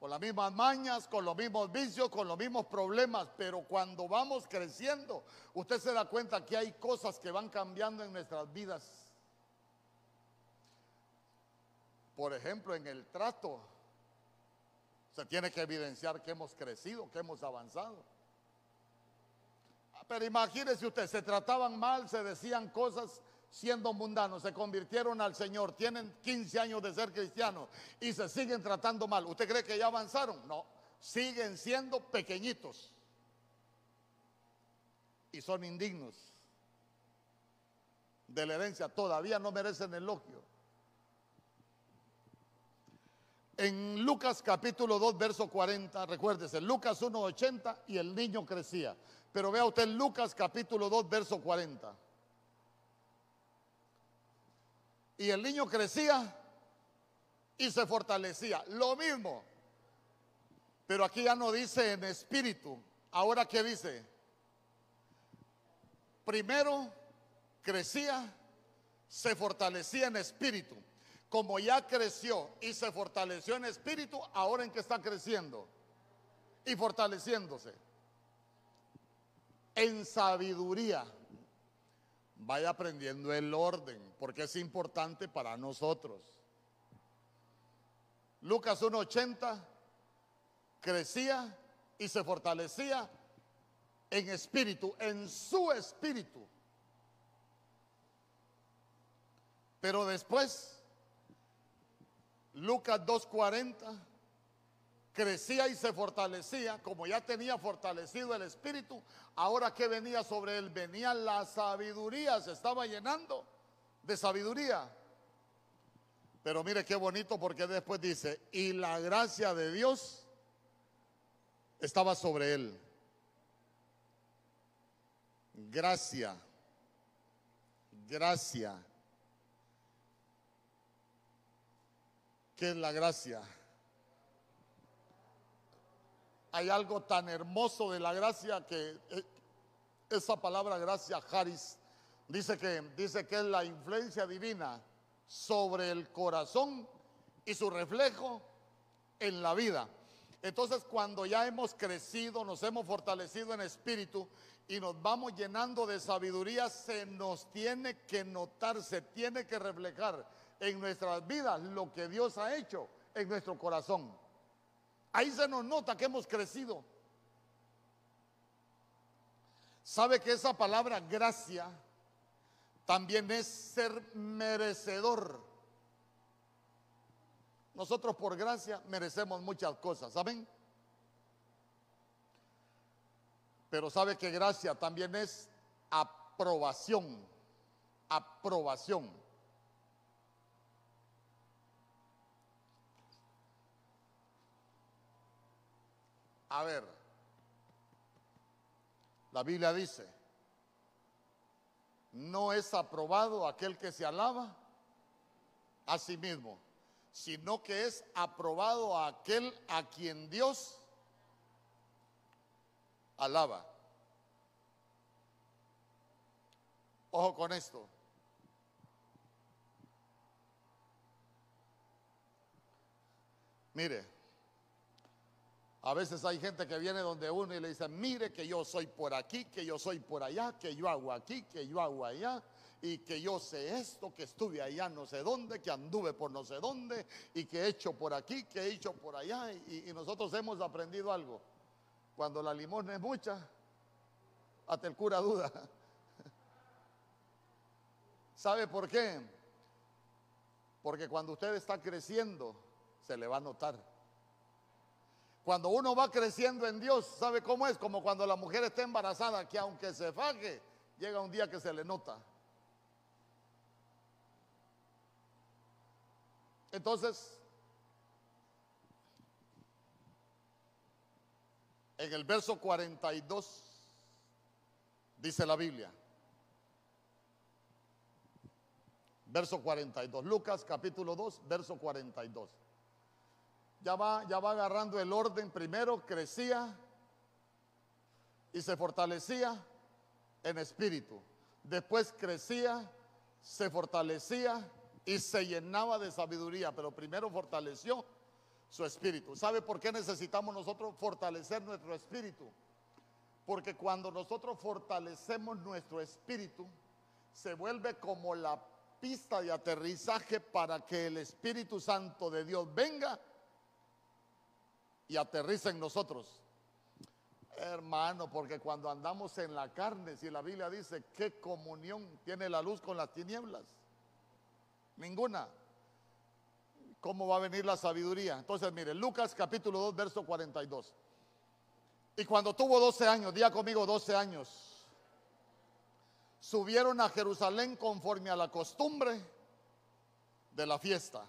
S1: Con las mismas mañas, con los mismos vicios, con los mismos problemas. Pero cuando vamos creciendo, usted se da cuenta que hay cosas que van cambiando en nuestras vidas. Por ejemplo, en el trato se tiene que evidenciar que hemos crecido, que hemos avanzado. Pero imagínese usted, se trataban mal, se decían cosas siendo mundanos, se convirtieron al Señor, tienen 15 años de ser cristianos y se siguen tratando mal. ¿Usted cree que ya avanzaron? No, siguen siendo pequeñitos y son indignos de la herencia, todavía no merecen elogio. En Lucas capítulo 2, verso 40, recuérdese, Lucas 1, 80 y el niño crecía. Pero vea usted Lucas capítulo 2, verso 40. Y el niño crecía y se fortalecía. Lo mismo. Pero aquí ya no dice en espíritu. Ahora qué dice? Primero crecía, se fortalecía en espíritu como ya creció y se fortaleció en espíritu, ahora en que está creciendo y fortaleciéndose. En sabiduría. Vaya aprendiendo el orden, porque es importante para nosotros. Lucas 1.80 crecía y se fortalecía en espíritu, en su espíritu. Pero después Lucas 2.40, crecía y se fortalecía, como ya tenía fortalecido el espíritu, ahora que venía sobre él, venía la sabiduría, se estaba llenando de sabiduría. Pero mire qué bonito porque después dice, y la gracia de Dios estaba sobre él. Gracia, gracia. ¿Qué es la gracia? Hay algo tan hermoso de la gracia que eh, esa palabra gracia, Haris, dice que, dice que es la influencia divina sobre el corazón y su reflejo en la vida. Entonces cuando ya hemos crecido, nos hemos fortalecido en espíritu y nos vamos llenando de sabiduría, se nos tiene que notar, se tiene que reflejar en nuestras vidas lo que Dios ha hecho en nuestro corazón. Ahí se nos nota que hemos crecido. ¿Sabe que esa palabra gracia también es ser merecedor? nosotros por gracia merecemos muchas cosas, ¿saben? Pero sabe que gracia también es aprobación, aprobación. A ver, la Biblia dice, no es aprobado aquel que se alaba a sí mismo, sino que es aprobado aquel a quien Dios alaba. Ojo con esto. Mire, a veces hay gente que viene donde uno y le dice, mire que yo soy por aquí, que yo soy por allá, que yo hago aquí, que yo hago allá, y que yo sé esto, que estuve allá no sé dónde, que anduve por no sé dónde, y que he hecho por aquí, que he hecho por allá, y, nosotros hemos aprendido algo. Cuando la limosna es mucha, hasta el cura duda. ¿Sabe por qué? Porque cuando usted está creciendo, se le va a notar. Cuando uno va creciendo en Dios, ¿sabe cómo es? Como cuando la mujer está embarazada, que aunque se faje, llega un día que se le nota. Entonces, En el verso 42 dice la Biblia. Verso 42. Lucas capítulo 2, verso 42. Ya va, ya va agarrando el orden. Primero crecía y se fortalecía en espíritu. Después crecía, se fortalecía y se llenaba de sabiduría. Pero primero fortaleció su espíritu. ¿Sabe por qué necesitamos nosotros fortalecer nuestro espíritu? Porque cuando nosotros fortalecemos nuestro espíritu, se vuelve como la pista de aterrizaje para que el Espíritu Santo de Dios venga y aterrice en nosotros. Hermano, porque cuando andamos en la carne, si la Biblia dice, ¿qué comunión tiene la luz con las tinieblas? Ninguna. ¿Cómo va a venir la sabiduría? Entonces, mire, Lucas capítulo 2, verso 42. Y cuando tuvo 12 años, día conmigo 12 años, subieron a Jerusalén conforme a la costumbre de la fiesta.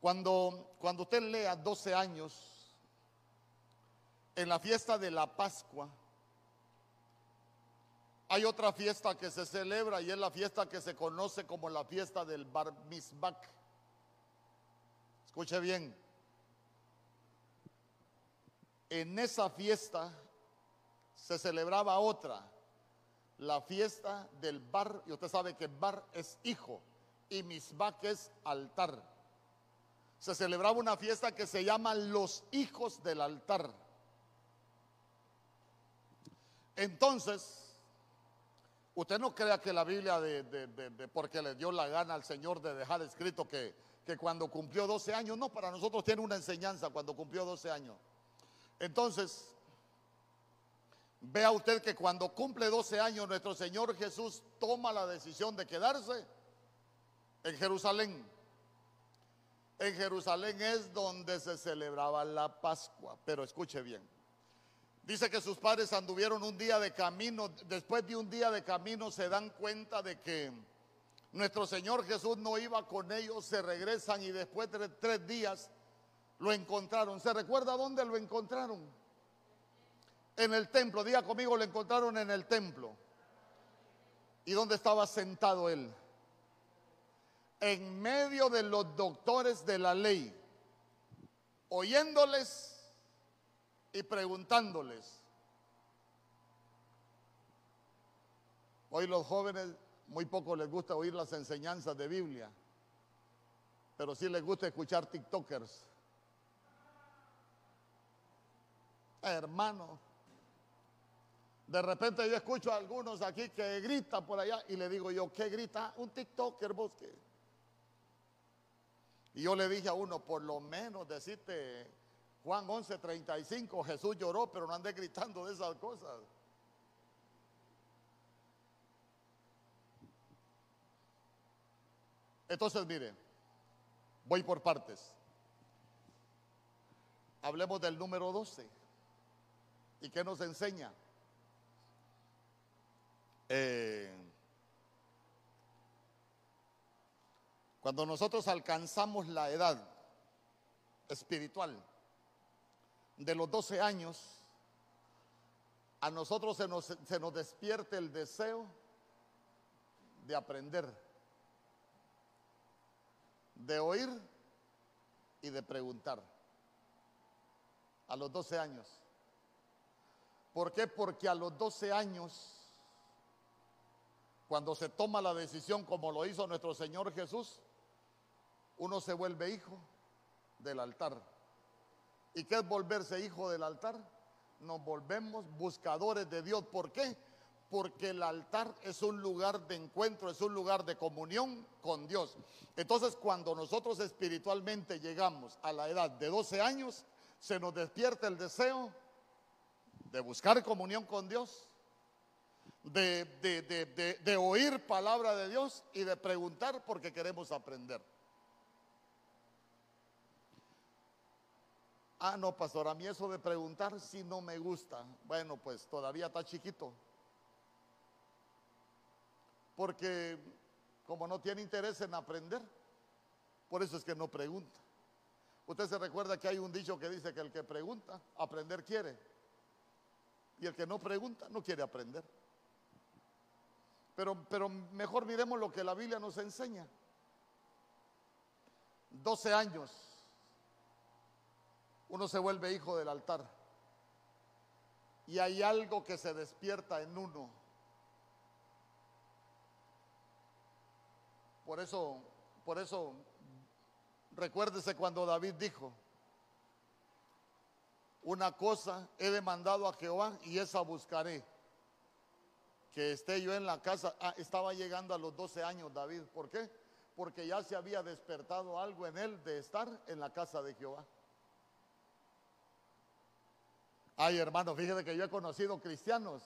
S1: Cuando, cuando usted lea 12 años, en la fiesta de la Pascua, hay otra fiesta que se celebra y es la fiesta que se conoce como la fiesta del Bar Mitzvah. Escuche bien. En esa fiesta se celebraba otra, la fiesta del bar, y usted sabe que bar es hijo y misbah es altar. Se celebraba una fiesta que se llama los hijos del altar. Entonces, Usted no crea que la Biblia, de, porque le dio la gana al Señor de dejar escrito que, que cuando cumplió 12 años, no, para nosotros tiene una enseñanza cuando cumplió 12 años. Entonces, vea usted que cuando cumple 12 años, nuestro Señor Jesús toma la decisión de quedarse en Jerusalén. En Jerusalén es donde se celebraba la Pascua, pero escuche bien. Dice que sus padres anduvieron un día de camino, después de un día de camino se dan cuenta de que nuestro Señor Jesús no iba con ellos, se regresan y después de tres días lo encontraron. ¿Se recuerda dónde lo encontraron? En el templo, diga conmigo, lo encontraron en el templo. ¿Y dónde estaba sentado él? En medio de los doctores de la ley, oyéndoles y preguntándoles. Hoy los jóvenes muy poco les gusta oír las enseñanzas de Biblia, pero sí les gusta escuchar TikTokers. Hermano, de repente yo escucho a algunos aquí que gritan por allá y le digo yo, ¿qué grita? Un TikToker, bosque. Y yo le dije a uno, por lo menos decirte Juan 11:35, Jesús lloró, pero no ande gritando de esas cosas. Entonces, mire, Voy por partes. Hablemos del número 12. ¿Y qué nos enseña? Eh, cuando nosotros alcanzamos la edad espiritual de los 12 años, a nosotros se nos, se nos despierte el deseo de aprender, de oír y de preguntar. A los 12 años. ¿Por qué? Porque a los 12 años, cuando se toma la decisión como lo hizo nuestro Señor Jesús, uno se vuelve hijo del altar. ¿Y qué es volverse hijo del altar? Nos volvemos buscadores de Dios. ¿Por qué? Porque el altar es un lugar de encuentro, es un lugar de comunión con Dios. Entonces, cuando nosotros espiritualmente llegamos a la edad de 12 años, se nos despierta el deseo de buscar comunión con Dios, de, oír palabra de Dios y de preguntar porque queremos aprender. Ah, no, pastor, a mí eso de preguntar si no me gusta. Bueno, pues todavía está chiquito. Porque como no tiene interés en aprender, por eso es que no pregunta. Usted se recuerda que hay un dicho que dice que el que pregunta, aprender quiere. Y el que no pregunta, no quiere aprender. Pero, pero mejor miremos lo que la Biblia nos enseña. 12 años, uno se vuelve hijo del altar. Y hay algo que se despierta en uno. Por eso, por eso Recuérdese cuando David dijo, una cosa he demandado a Jehová y esa buscaré. Que esté yo en la casa. Ah, estaba llegando a los 12 años David. ¿Por qué? Porque ya se había despertado algo en él de estar en la casa de Jehová. Ay, hermano, fíjese que yo he conocido cristianos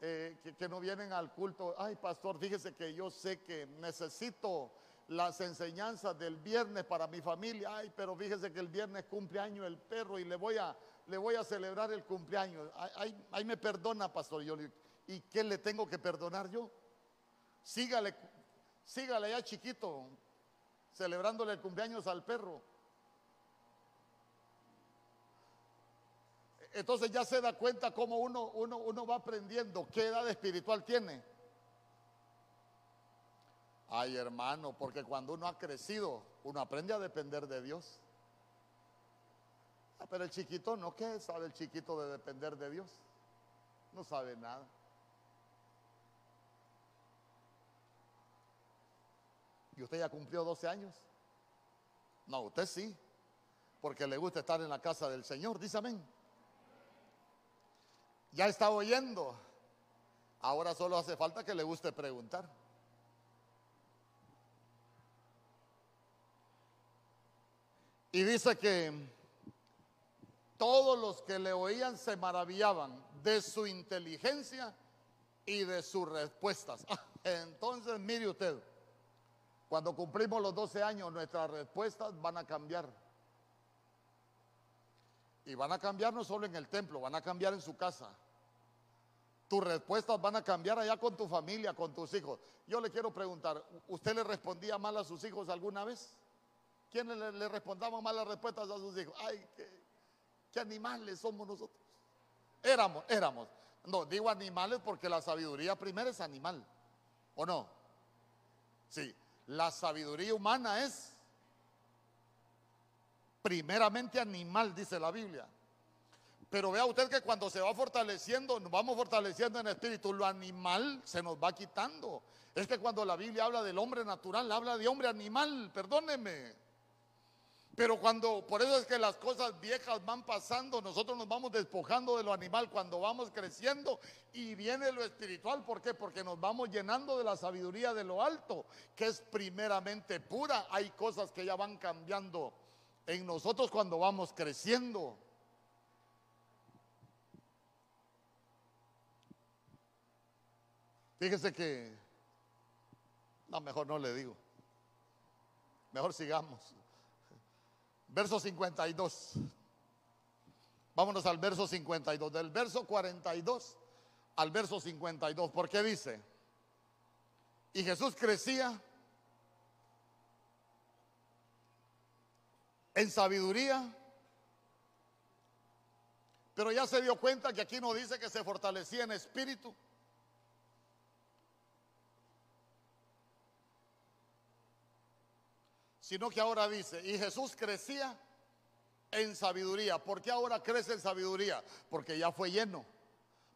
S1: eh, que, no vienen al culto. Ay, pastor, fíjese que yo sé que necesito las enseñanzas del viernes para mi familia. Ay, pero fíjese que el viernes cumpleaños el perro y le voy a, le voy a celebrar el cumpleaños. Ahí, me perdona, pastor. Yo, ¿Y qué le tengo que perdonar yo? Sígale, sígale ya chiquito, celebrándole el cumpleaños al perro. Entonces ya se da cuenta cómo uno, uno, uno va aprendiendo qué edad espiritual tiene. Ay, hermano, porque cuando uno ha crecido, uno aprende a depender de Dios. Ah, pero el chiquito no, ¿qué sabe el chiquito de depender de Dios? No sabe nada. ¿Y usted ya cumplió 12 años? No, usted sí, porque le gusta estar en la casa del Señor, dice amén. Ya está oyendo. Ahora solo hace falta que le guste preguntar. Y dice que todos los que le oían se maravillaban de su inteligencia y de sus respuestas. Entonces, mire usted, cuando cumplimos los 12 años, nuestras respuestas van a cambiar. Y van a cambiar no solo en el templo, van a cambiar en su casa. Tus respuestas van a cambiar allá con tu familia, con tus hijos. Yo le quiero preguntar, ¿usted le respondía mal a sus hijos alguna vez? ¿Quiénes le, le respondamos malas respuestas a sus hijos? Ay, qué, animales somos nosotros. Éramos, éramos. No, digo animales porque la sabiduría primera es animal. ¿O no? Sí, la sabiduría humana es primeramente animal, dice la Biblia. Pero vea usted que cuando se va fortaleciendo, nos vamos fortaleciendo en espíritu, lo animal se nos va quitando. Es que cuando la Biblia habla del hombre natural, habla de hombre animal, perdóneme. Pero cuando, por eso es que las cosas viejas van pasando, nosotros nos vamos despojando de lo animal cuando vamos creciendo y viene lo espiritual. ¿Por qué? Porque nos vamos llenando de la sabiduría de lo alto, que es primeramente pura. Hay cosas que ya van cambiando en nosotros cuando vamos creciendo. Fíjese que, no, mejor no le digo. Mejor sigamos. Verso 52. Vámonos al verso 52. Del verso 42 al verso 52. Porque dice, y Jesús crecía en sabiduría, pero ya se dio cuenta que aquí no dice que se fortalecía en espíritu. Sino que ahora dice, y Jesús crecía en sabiduría. ¿Por qué ahora crece en sabiduría? Porque ya fue lleno.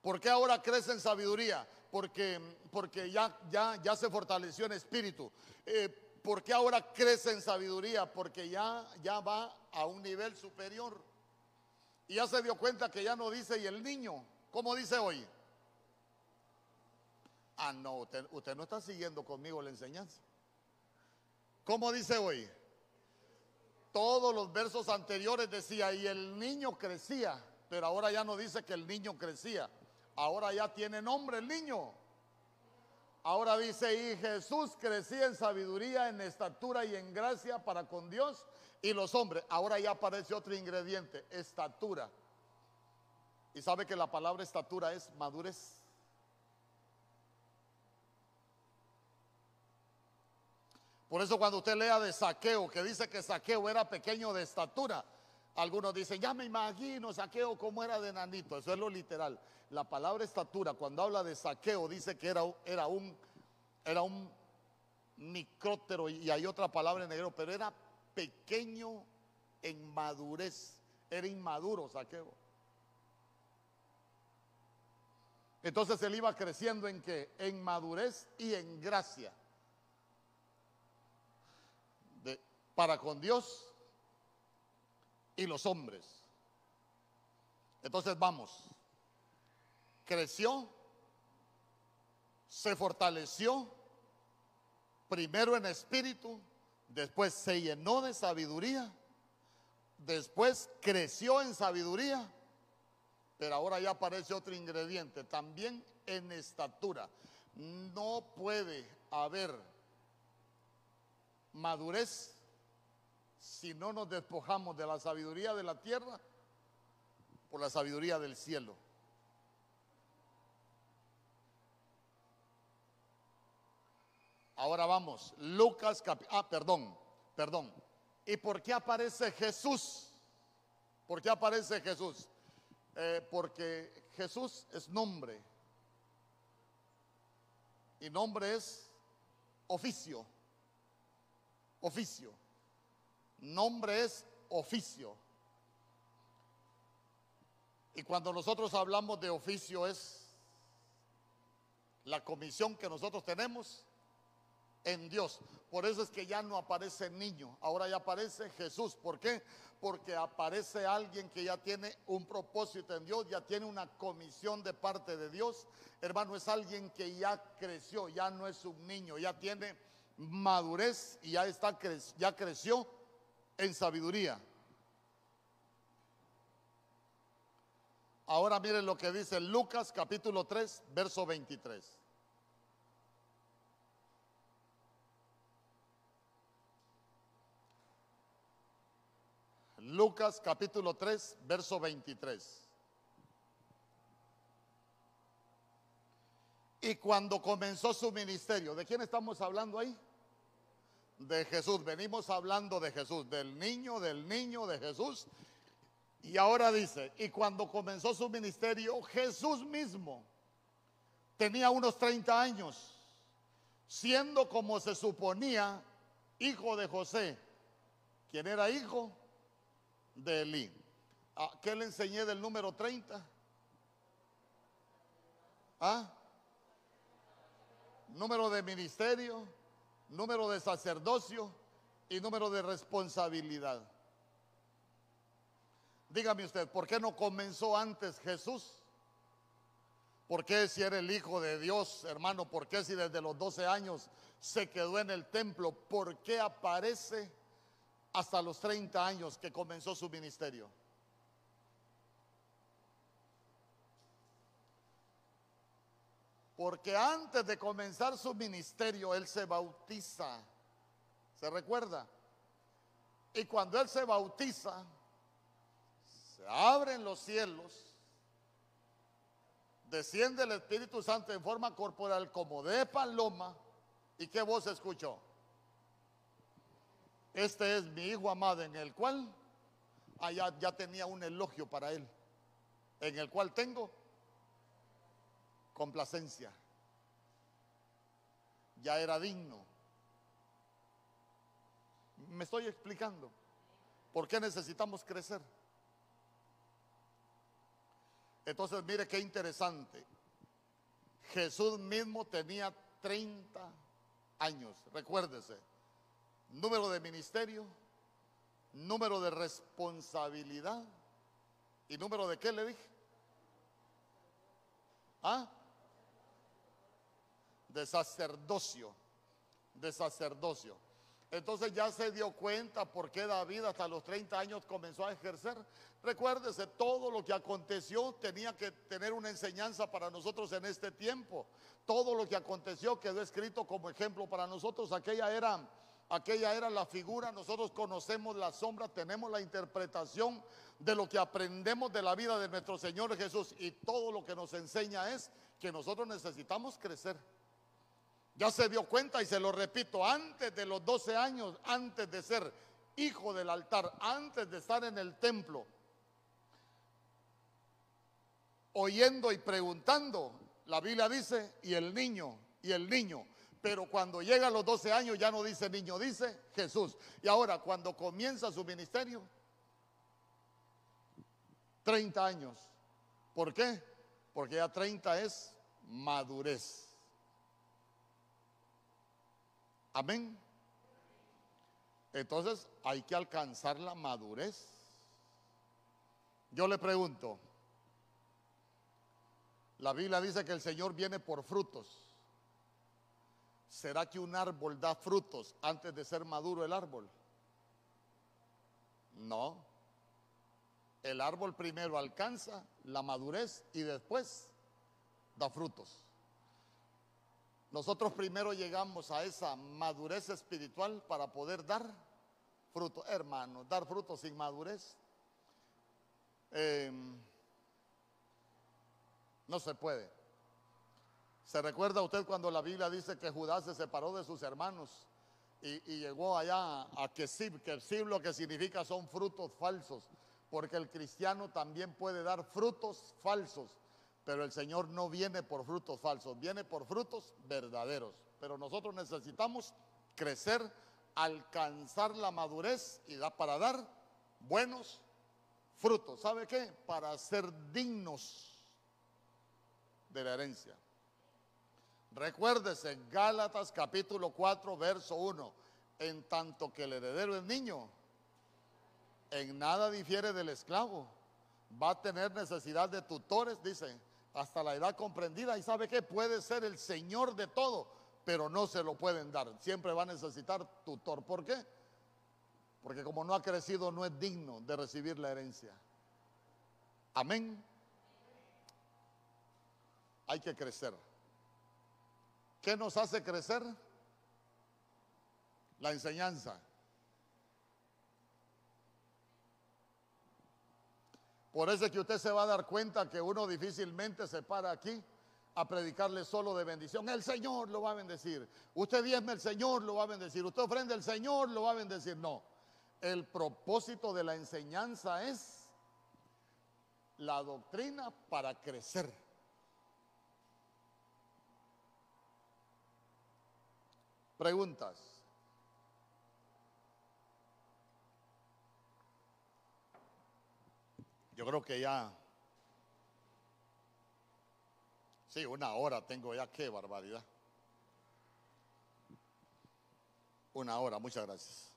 S1: ¿Por qué ahora crece en sabiduría? Porque, porque ya, ya, ya se fortaleció en espíritu. Eh, ¿Por qué ahora crece en sabiduría? Porque ya, ya va a un nivel superior. Y ya se dio cuenta que ya no dice, y el niño, ¿cómo dice hoy? Ah, no, usted, usted no está siguiendo conmigo la enseñanza. ¿Cómo dice hoy? Todos los versos anteriores decía, y el niño crecía, pero ahora ya no dice que el niño crecía, ahora ya tiene nombre el niño. Ahora dice, y Jesús crecía en sabiduría, en estatura y en gracia para con Dios y los hombres. Ahora ya aparece otro ingrediente, estatura. Y sabe que la palabra estatura es madurez. Por eso cuando usted lea de saqueo, que dice que saqueo era pequeño de estatura, algunos dicen, ya me imagino saqueo como era de nanito. Eso es lo literal. La palabra estatura, cuando habla de saqueo, dice que era, era un, era un micrótero y hay otra palabra en negro, pero era pequeño en madurez. Era inmaduro saqueo. Entonces él iba creciendo en que en madurez y en gracia. De, para con Dios y los hombres. Entonces vamos. Creció, se fortaleció, primero en espíritu, después se llenó de sabiduría, después creció en sabiduría, pero ahora ya aparece otro ingrediente, también en estatura. No puede haber madurez si no nos despojamos de la sabiduría de la tierra por la sabiduría del cielo. Ahora vamos, Lucas, ah, perdón, perdón. ¿Y por qué aparece Jesús? ¿Por qué aparece Jesús? Eh, porque Jesús es nombre. Y nombre es oficio. Oficio. Nombre es oficio. Y cuando nosotros hablamos de oficio es la comisión que nosotros tenemos en Dios. Por eso es que ya no aparece niño, ahora ya aparece Jesús. ¿Por qué? Porque aparece alguien que ya tiene un propósito en Dios, ya tiene una comisión de parte de Dios. Hermano, es alguien que ya creció, ya no es un niño, ya tiene madurez y ya está ya creció en sabiduría. Ahora miren lo que dice Lucas capítulo 3, verso 23. Lucas capítulo 3, verso 23. Y cuando comenzó su ministerio, ¿de quién estamos hablando ahí? De Jesús. Venimos hablando de Jesús, del niño, del niño, de Jesús. Y ahora dice, y cuando comenzó su ministerio, Jesús mismo tenía unos 30 años, siendo como se suponía hijo de José, quien era hijo de Elí. ¿A qué le enseñé del número 30? ¿Ah? Número de ministerio número de sacerdocio y número de responsabilidad. Dígame usted, ¿por qué no comenzó antes Jesús? ¿Por qué si era el Hijo de Dios, hermano? ¿Por qué si desde los 12 años se quedó en el templo? ¿Por qué aparece hasta los 30 años que comenzó su ministerio? Porque antes de comenzar su ministerio, él se bautiza. ¿Se recuerda? Y cuando Él se bautiza, se abren los cielos, desciende el Espíritu Santo en forma corporal como de paloma. ¿Y qué voz escuchó? Este es mi hijo amado en el cual allá ya tenía un elogio para él, en el cual tengo complacencia. Ya era digno. Me estoy explicando. ¿Por qué necesitamos crecer? Entonces, mire qué interesante. Jesús mismo tenía 30 años, recuérdese. Número de ministerio, número de responsabilidad y número de qué le dije. ¿Ah? De sacerdocio, de sacerdocio. Entonces ya se dio cuenta por qué David hasta los 30 años comenzó a ejercer. Recuérdese, todo lo que aconteció tenía que tener una enseñanza para nosotros en este tiempo. Todo lo que aconteció quedó escrito como ejemplo para nosotros. Aquella era, aquella era la figura, nosotros conocemos la sombra, tenemos la interpretación de lo que aprendemos de la vida de nuestro Señor Jesús y todo lo que nos enseña es que nosotros necesitamos crecer. Ya se dio cuenta y se lo repito, antes de los 12 años, antes de ser hijo del altar, antes de estar en el templo, oyendo y preguntando, la Biblia dice, y el niño, y el niño. Pero cuando llega a los 12 años ya no dice niño, dice Jesús. Y ahora cuando comienza su ministerio, 30 años. ¿Por qué? Porque ya 30 es madurez. Amén. Entonces hay que alcanzar la madurez. Yo le pregunto, la Biblia dice que el Señor viene por frutos. ¿Será que un árbol da frutos antes de ser maduro el árbol? No. El árbol primero alcanza la madurez y después da frutos. Nosotros primero llegamos a esa madurez espiritual para poder dar fruto. Hermano, dar fruto sin madurez em, no se puede. ¿Se recuerda usted cuando la Biblia dice que Judá se separó de sus hermanos y, llegó allá a Kesib? Kesib lo que significa son frutos falsos, porque el cristiano también puede dar frutos falsos. Pero el Señor no viene por frutos falsos, viene por frutos verdaderos. Pero nosotros necesitamos crecer, alcanzar la madurez y da para dar buenos frutos. ¿Sabe qué? Para ser dignos de la herencia. Recuérdese, Gálatas capítulo 4, verso 1. En tanto que el heredero es niño, en nada difiere del esclavo. Va a tener necesidad de tutores, dice, hasta la edad comprendida y sabe que puede ser el Señor de todo, pero no se lo pueden dar. Siempre va a necesitar tutor. ¿Por qué? Porque como no ha crecido, no es digno de recibir la herencia. Amén. Hay que crecer. ¿Qué nos hace crecer? La enseñanza. Por eso es que usted se va a dar cuenta que uno difícilmente se para aquí a predicarle solo de bendición. El Señor lo va a bendecir. Usted diezme, el Señor lo va a bendecir. Usted ofrende, el Señor lo va a bendecir. No. El propósito de la enseñanza es la doctrina para crecer. Preguntas. Yo creo que ya, sí, una hora tengo ya, qué barbaridad. Una hora, muchas gracias.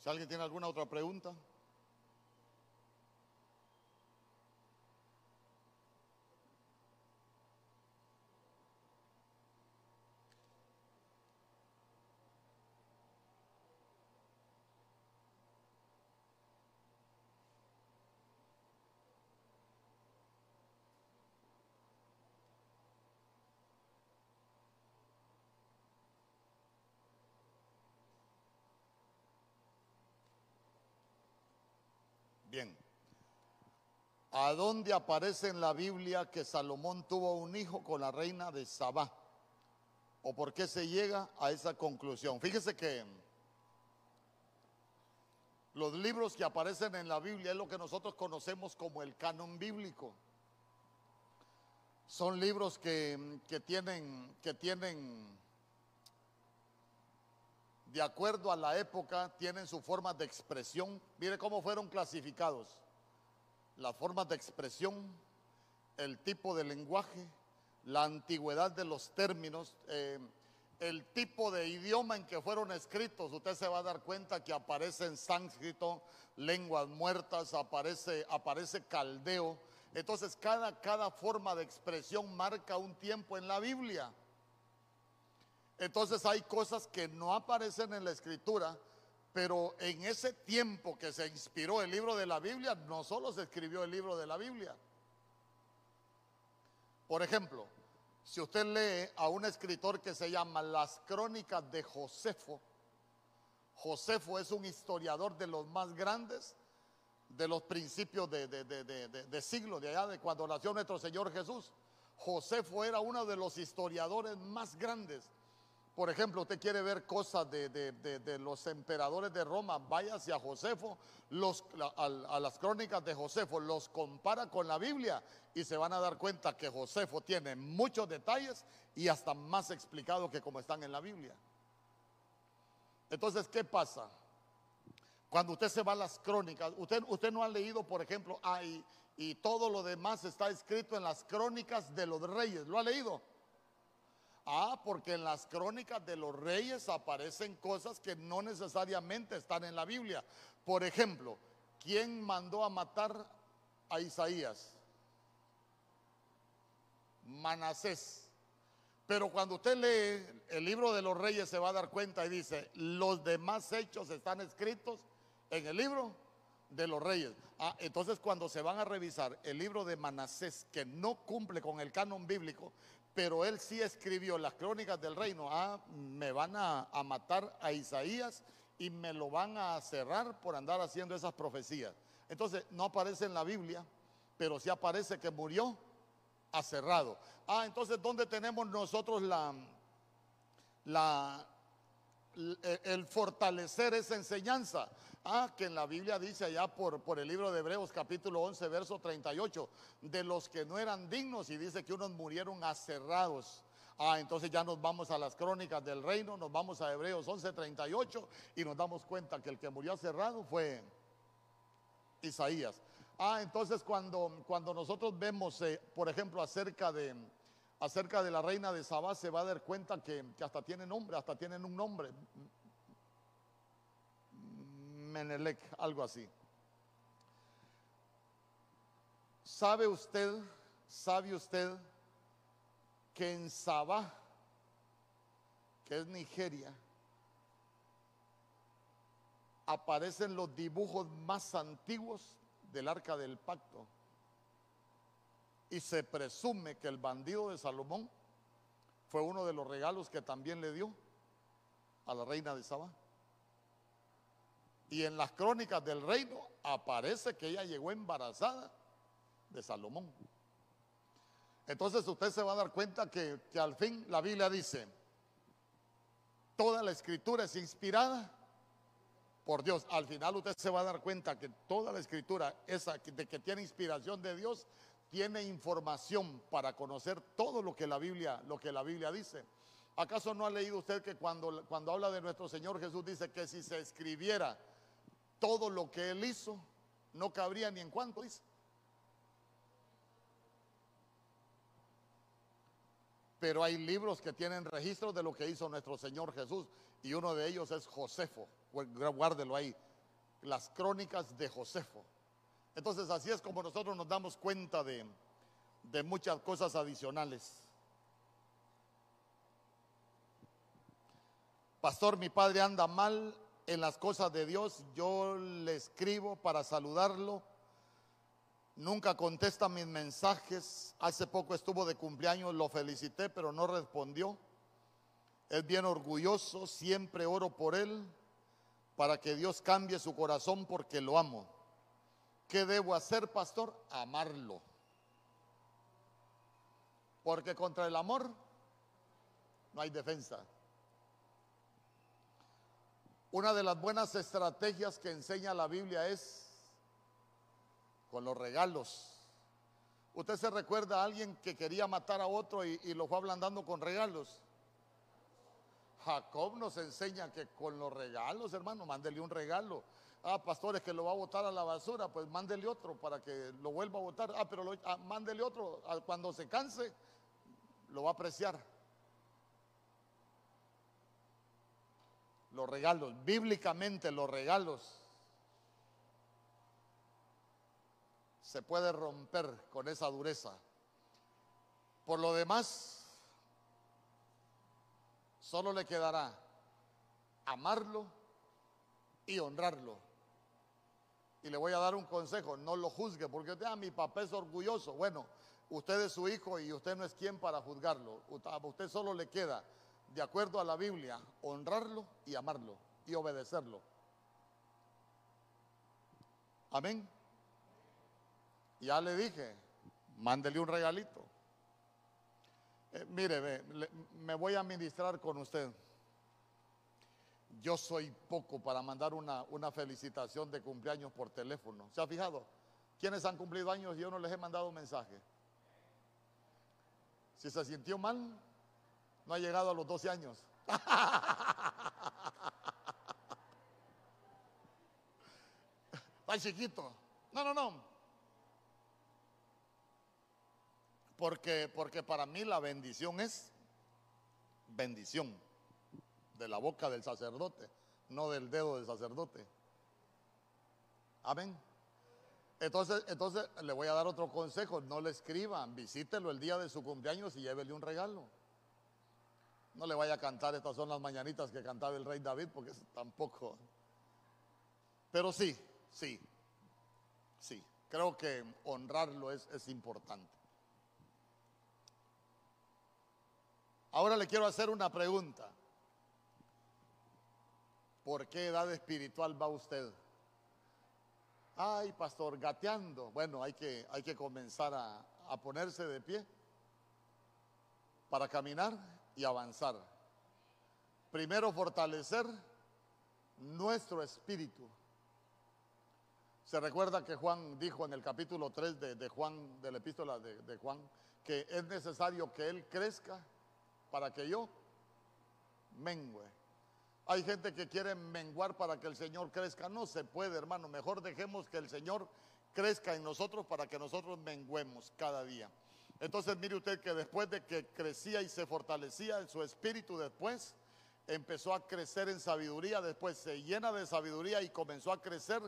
S1: Si alguien tiene alguna otra pregunta. Bien. ¿A dónde aparece en la Biblia que Salomón tuvo un hijo con la reina de Sabá? ¿O por qué se llega a esa conclusión? Fíjese que los libros que aparecen en la Biblia es lo que nosotros conocemos como el canon bíblico. Son libros que, que tienen, que tienen de acuerdo a la época, tienen su forma de expresión. Mire cómo fueron clasificados. Las formas de expresión, el tipo de lenguaje, la antigüedad de los términos, eh, el tipo de idioma en que fueron escritos. Usted se va a dar cuenta que aparece en sánscrito, lenguas muertas, aparece, aparece caldeo. Entonces cada, cada forma de expresión marca un tiempo en la Biblia. Entonces hay cosas que no aparecen en la escritura, pero en ese tiempo que se inspiró el libro de la Biblia, no solo se escribió el libro de la Biblia. Por ejemplo, si usted lee a un escritor que se llama Las Crónicas de Josefo, Josefo es un historiador de los más grandes de los principios de, de, siglo, de allá de cuando nació nuestro Señor Jesús. Josefo era uno de los historiadores más grandes por ejemplo, usted quiere ver cosas de, los emperadores de Roma, vaya hacia Josefo, a, las crónicas de Josefo, los compara con la Biblia y se van a dar cuenta que Josefo tiene muchos detalles y hasta más explicado que como están en la Biblia. Entonces, ¿qué pasa? Cuando usted se va a las crónicas, usted, usted no ha leído, por ejemplo, ahí y todo lo demás está escrito en las crónicas de los reyes, ¿lo ha leído? Ah, porque en las crónicas de los reyes aparecen cosas que no necesariamente están en la Biblia. Por ejemplo, ¿quién mandó a matar a Isaías? Manasés. Pero cuando usted lee el libro de los reyes se va a dar cuenta y dice, los demás hechos están escritos en el libro de los reyes. Ah, entonces cuando se van a revisar el libro de Manasés que no cumple con el canon bíblico, pero él sí escribió las crónicas del reino. Ah, me van a, matar a Isaías y me lo van a cerrar por andar haciendo esas profecías. Entonces, no aparece en la Biblia, pero sí aparece que murió aserrado. Ah, entonces, ¿dónde tenemos nosotros la, la, el fortalecer esa enseñanza? Ah, que en la Biblia dice allá por, por el libro de Hebreos capítulo 11, verso 38, de los que no eran dignos y dice que unos murieron aserrados. Ah, entonces ya nos vamos a las crónicas del reino, nos vamos a Hebreos 11, 38 y nos damos cuenta que el que murió aserrado fue Isaías. Ah, entonces cuando, cuando nosotros vemos, eh, por ejemplo, acerca de, acerca de la reina de Sabá, se va a dar cuenta que, que hasta tiene nombre, hasta tienen un nombre. Menelec, algo así. ¿Sabe usted, sabe usted que en Sabah, que es Nigeria, aparecen los dibujos más antiguos del arca del pacto? Y se presume que el bandido de Salomón fue uno de los regalos que también le dio a la reina de Sabah. Y en las crónicas del reino aparece que ella llegó embarazada de Salomón. Entonces usted se va a dar cuenta que, al fin la Biblia dice, toda la escritura es inspirada por Dios. Al final usted se va a dar cuenta que toda la escritura, esa de que tiene inspiración de Dios, tiene información para conocer todo lo que la Biblia, lo que la Biblia dice. ¿Acaso no ha leído usted que cuando, cuando habla de nuestro Señor Jesús dice que si se escribiera todo lo que él hizo, no cabría ni en cuánto dice. Pero hay libros que tienen registro de lo que hizo nuestro Señor Jesús y uno de ellos es Josefo, guárdelo ahí, las crónicas de Josefo. Entonces así es como nosotros nos damos cuenta de, de muchas cosas adicionales. Pastor, mi padre anda mal en las cosas de Dios. Yo le escribo para saludarlo. Nunca contesta mis mensajes. Hace poco estuvo de cumpleaños, lo felicité, pero no respondió. Es bien orgulloso, siempre oro por él para que Dios cambie su corazón porque lo amo. ¿Qué debo hacer, pastor? Amarlo. Porque contra el amor no hay defensa. Una de las buenas estrategias que enseña la Biblia es con los regalos. ¿Usted se recuerda a alguien que quería matar a otro y, lo fue ablandando con regalos? Jacob nos enseña que con los regalos, hermano, mándele un regalo. Ah, pastores, que lo va a botar a la basura, pues mándele otro para que lo vuelva a botar. Ah, pero ah, mándele otro. Ah, cuando se canse, lo va a apreciar. Los regalos, bíblicamente los regalos, se puede romper con esa dureza. Por lo demás, solo le quedará amarlo y honrarlo. Y le voy a dar un consejo, no lo juzgue, porque usted, ah, mi papá es orgulloso. Bueno, usted es su hijo y usted no es quien para juzgarlo. A usted solo le queda de acuerdo a la Biblia, honrarlo y amarlo y obedecerlo. Amén. Ya le dije, mándele un regalito. Eh, mire, me voy a ministrar con usted. Yo soy poco para mandar una, una felicitación de cumpleaños por teléfono. ¿Se ha fijado? ¿Quiénes han cumplido años y yo no les he mandado un mensaje? Si se sintió mal, no ha llegado a los 12 años. Está chiquito. No, no, no. Porque, porque para mí la bendición es bendición de la boca del sacerdote, no del dedo del sacerdote. Amén. Entonces, entonces le voy a dar otro consejo, no le escriban, visítelo el día de su cumpleaños y llévele un regalo. No le vaya a cantar, estas son las mañanitas que cantaba el rey David, porque tampoco. Pero sí, sí, sí. Creo que honrarlo es, es importante. Ahora le quiero hacer una pregunta. ¿Por qué edad espiritual va usted? Ay, pastor, gateando. Bueno, hay que, hay que comenzar a, a ponerse de pie para caminar y avanzar. Primero fortalecer nuestro espíritu. Se recuerda que Juan dijo en el capítulo 3 de, Juan, de la epístola de, de Juan, que es necesario que Él crezca para que yo mengue. Hay gente que quiere menguar para que el Señor crezca. No se puede, hermano. Mejor dejemos que el Señor crezca en nosotros para que nosotros menguemos cada día. Entonces mire usted que después de que crecía y se fortalecía en su espíritu, después empezó a crecer en sabiduría, después se llena de sabiduría y comenzó a crecer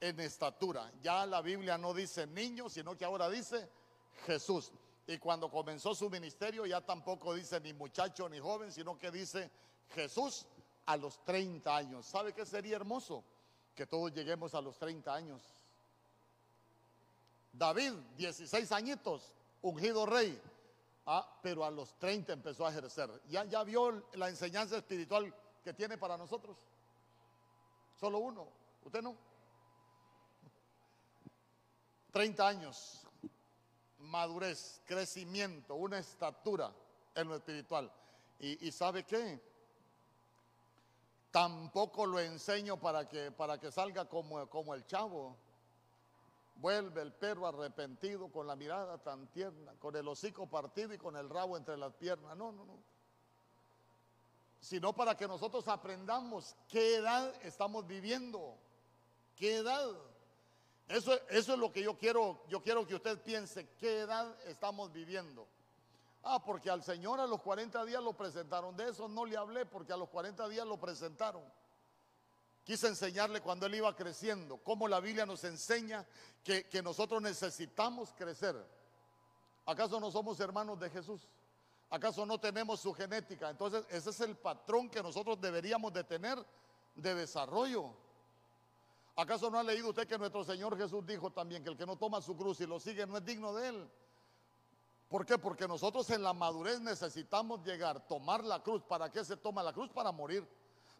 S1: en estatura. Ya la Biblia no dice niño, sino que ahora dice Jesús. Y cuando comenzó su ministerio ya tampoco dice ni muchacho ni joven, sino que dice Jesús a los 30 años. ¿Sabe qué sería hermoso? Que todos lleguemos a los 30 años. David, 16 añitos, ungido rey. Ah, pero a los 30 empezó a ejercer. ¿Ya, ¿Ya vio la enseñanza espiritual que tiene para nosotros? Solo uno, usted no. 30 años, madurez, crecimiento, una estatura en lo espiritual. ¿Y, sabe qué? Tampoco lo enseño para que, para que salga como, como el chavo Vuelve el perro arrepentido con la mirada tan tierna, con el hocico partido y con el rabo entre las piernas. No, no, no. Sino para que nosotros aprendamos qué edad estamos viviendo. ¿Qué edad? Eso, eso es lo que yo quiero, yo quiero que usted piense, ¿qué edad estamos viviendo? Ah, porque al Señor a los 40 días lo presentaron. De eso no le hablé porque a los 40 días lo presentaron. Quise enseñarle cuando él iba creciendo, cómo la Biblia nos enseña que, que nosotros necesitamos crecer. ¿Acaso no somos hermanos de Jesús? ¿Acaso no tenemos su genética? Entonces, ese es el patrón que nosotros deberíamos de tener de desarrollo. ¿Acaso no ha leído usted que nuestro Señor Jesús dijo también que el que no toma su cruz y lo sigue no es digno de él? ¿Por qué? Porque nosotros en la madurez necesitamos llegar, tomar la cruz. ¿Para qué se toma la cruz? Para morir.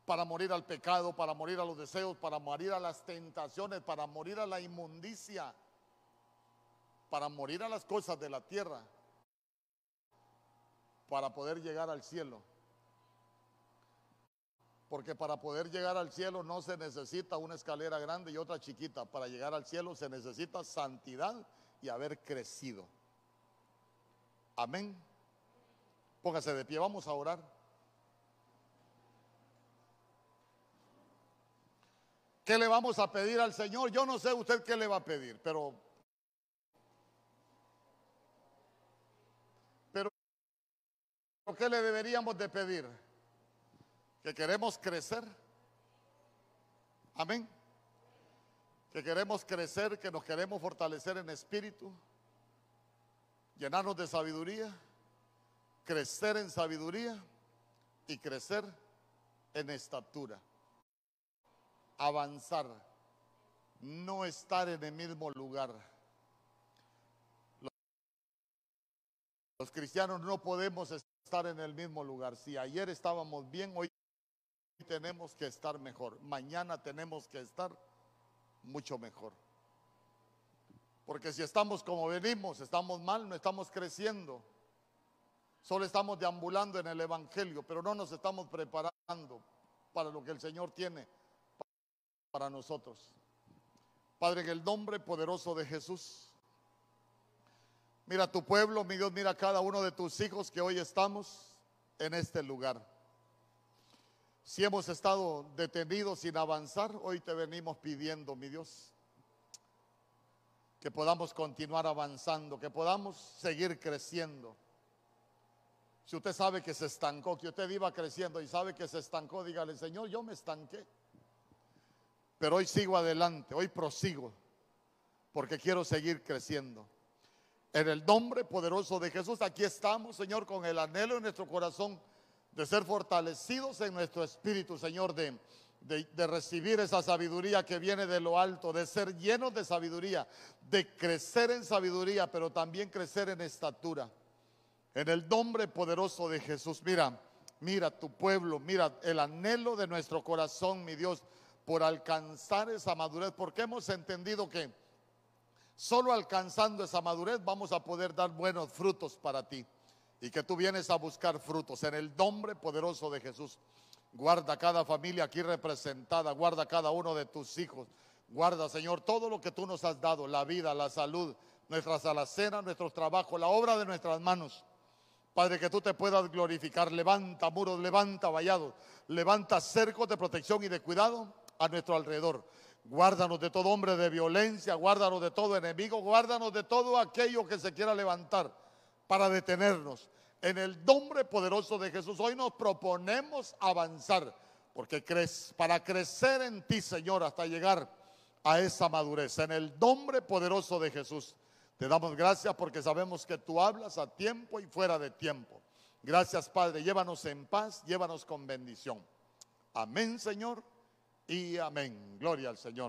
S1: Para morir al pecado, para morir a los deseos, para morir a las tentaciones, para morir a la inmundicia, para morir a las cosas de la tierra, para poder llegar al cielo. Porque para poder llegar al cielo no se necesita una escalera grande y otra chiquita. Para llegar al cielo se necesita santidad y haber crecido. Amén. Póngase de pie, vamos a orar. ¿Qué le vamos a pedir al Señor? Yo no sé usted qué le va a pedir, pero pero ¿qué le deberíamos de pedir? Que queremos crecer. Amén. Que queremos crecer, que nos queremos fortalecer en espíritu llenarnos de sabiduría, crecer en sabiduría y crecer en estatura. Avanzar, no estar en el mismo lugar. Los cristianos no podemos estar en el mismo lugar. Si ayer estábamos bien, hoy tenemos que estar mejor. Mañana tenemos que estar mucho mejor. Porque si estamos como venimos, estamos mal, no estamos creciendo. Solo estamos deambulando en el Evangelio, pero no nos estamos preparando para lo que el Señor tiene para nosotros. Padre, en el nombre poderoso de Jesús, mira tu pueblo, mi Dios, mira cada uno de tus hijos que hoy estamos en este lugar. Si hemos estado detenidos sin avanzar, hoy te venimos pidiendo, mi Dios, que podamos continuar avanzando, que podamos seguir creciendo. Si usted sabe que se estancó, que usted iba creciendo y sabe que se estancó, dígale, Señor, yo me estanqué. Pero hoy sigo adelante, hoy prosigo, porque quiero seguir creciendo. En el nombre poderoso de Jesús, aquí estamos, Señor, con el anhelo en nuestro corazón de ser fortalecidos en nuestro espíritu, Señor, de de, recibir esa sabiduría que viene de lo alto, de ser llenos de sabiduría, de crecer en sabiduría, pero también crecer en estatura. En el nombre poderoso de Jesús, mira, mira tu pueblo, mira el anhelo de nuestro corazón, mi Dios, por alcanzar esa madurez, porque hemos entendido que solo alcanzando esa madurez vamos a poder dar buenos frutos para ti y que tú vienes a buscar frutos en el nombre poderoso de Jesús. Guarda cada familia aquí representada, guarda cada uno de tus hijos. Guarda, Señor, todo lo que tú nos has dado, la vida, la salud, nuestras alacenas, nuestros trabajos, la obra de nuestras manos. Padre, que tú te puedas glorificar. Levanta muros, levanta vallados, levanta cercos de protección y de cuidado a nuestro alrededor. Guárdanos de todo hombre de violencia, guárdanos de todo enemigo, guárdanos de todo aquello que se quiera levantar para detenernos. En el nombre poderoso de Jesús, hoy nos proponemos avanzar, porque para crecer en ti, Señor, hasta llegar a esa madurez. En el nombre poderoso de Jesús, te damos gracias porque sabemos que tú hablas a tiempo y fuera de tiempo. Gracias, Padre. Llévanos en paz, llévanos con bendición. Amén, Señor, y amén. Gloria al Señor.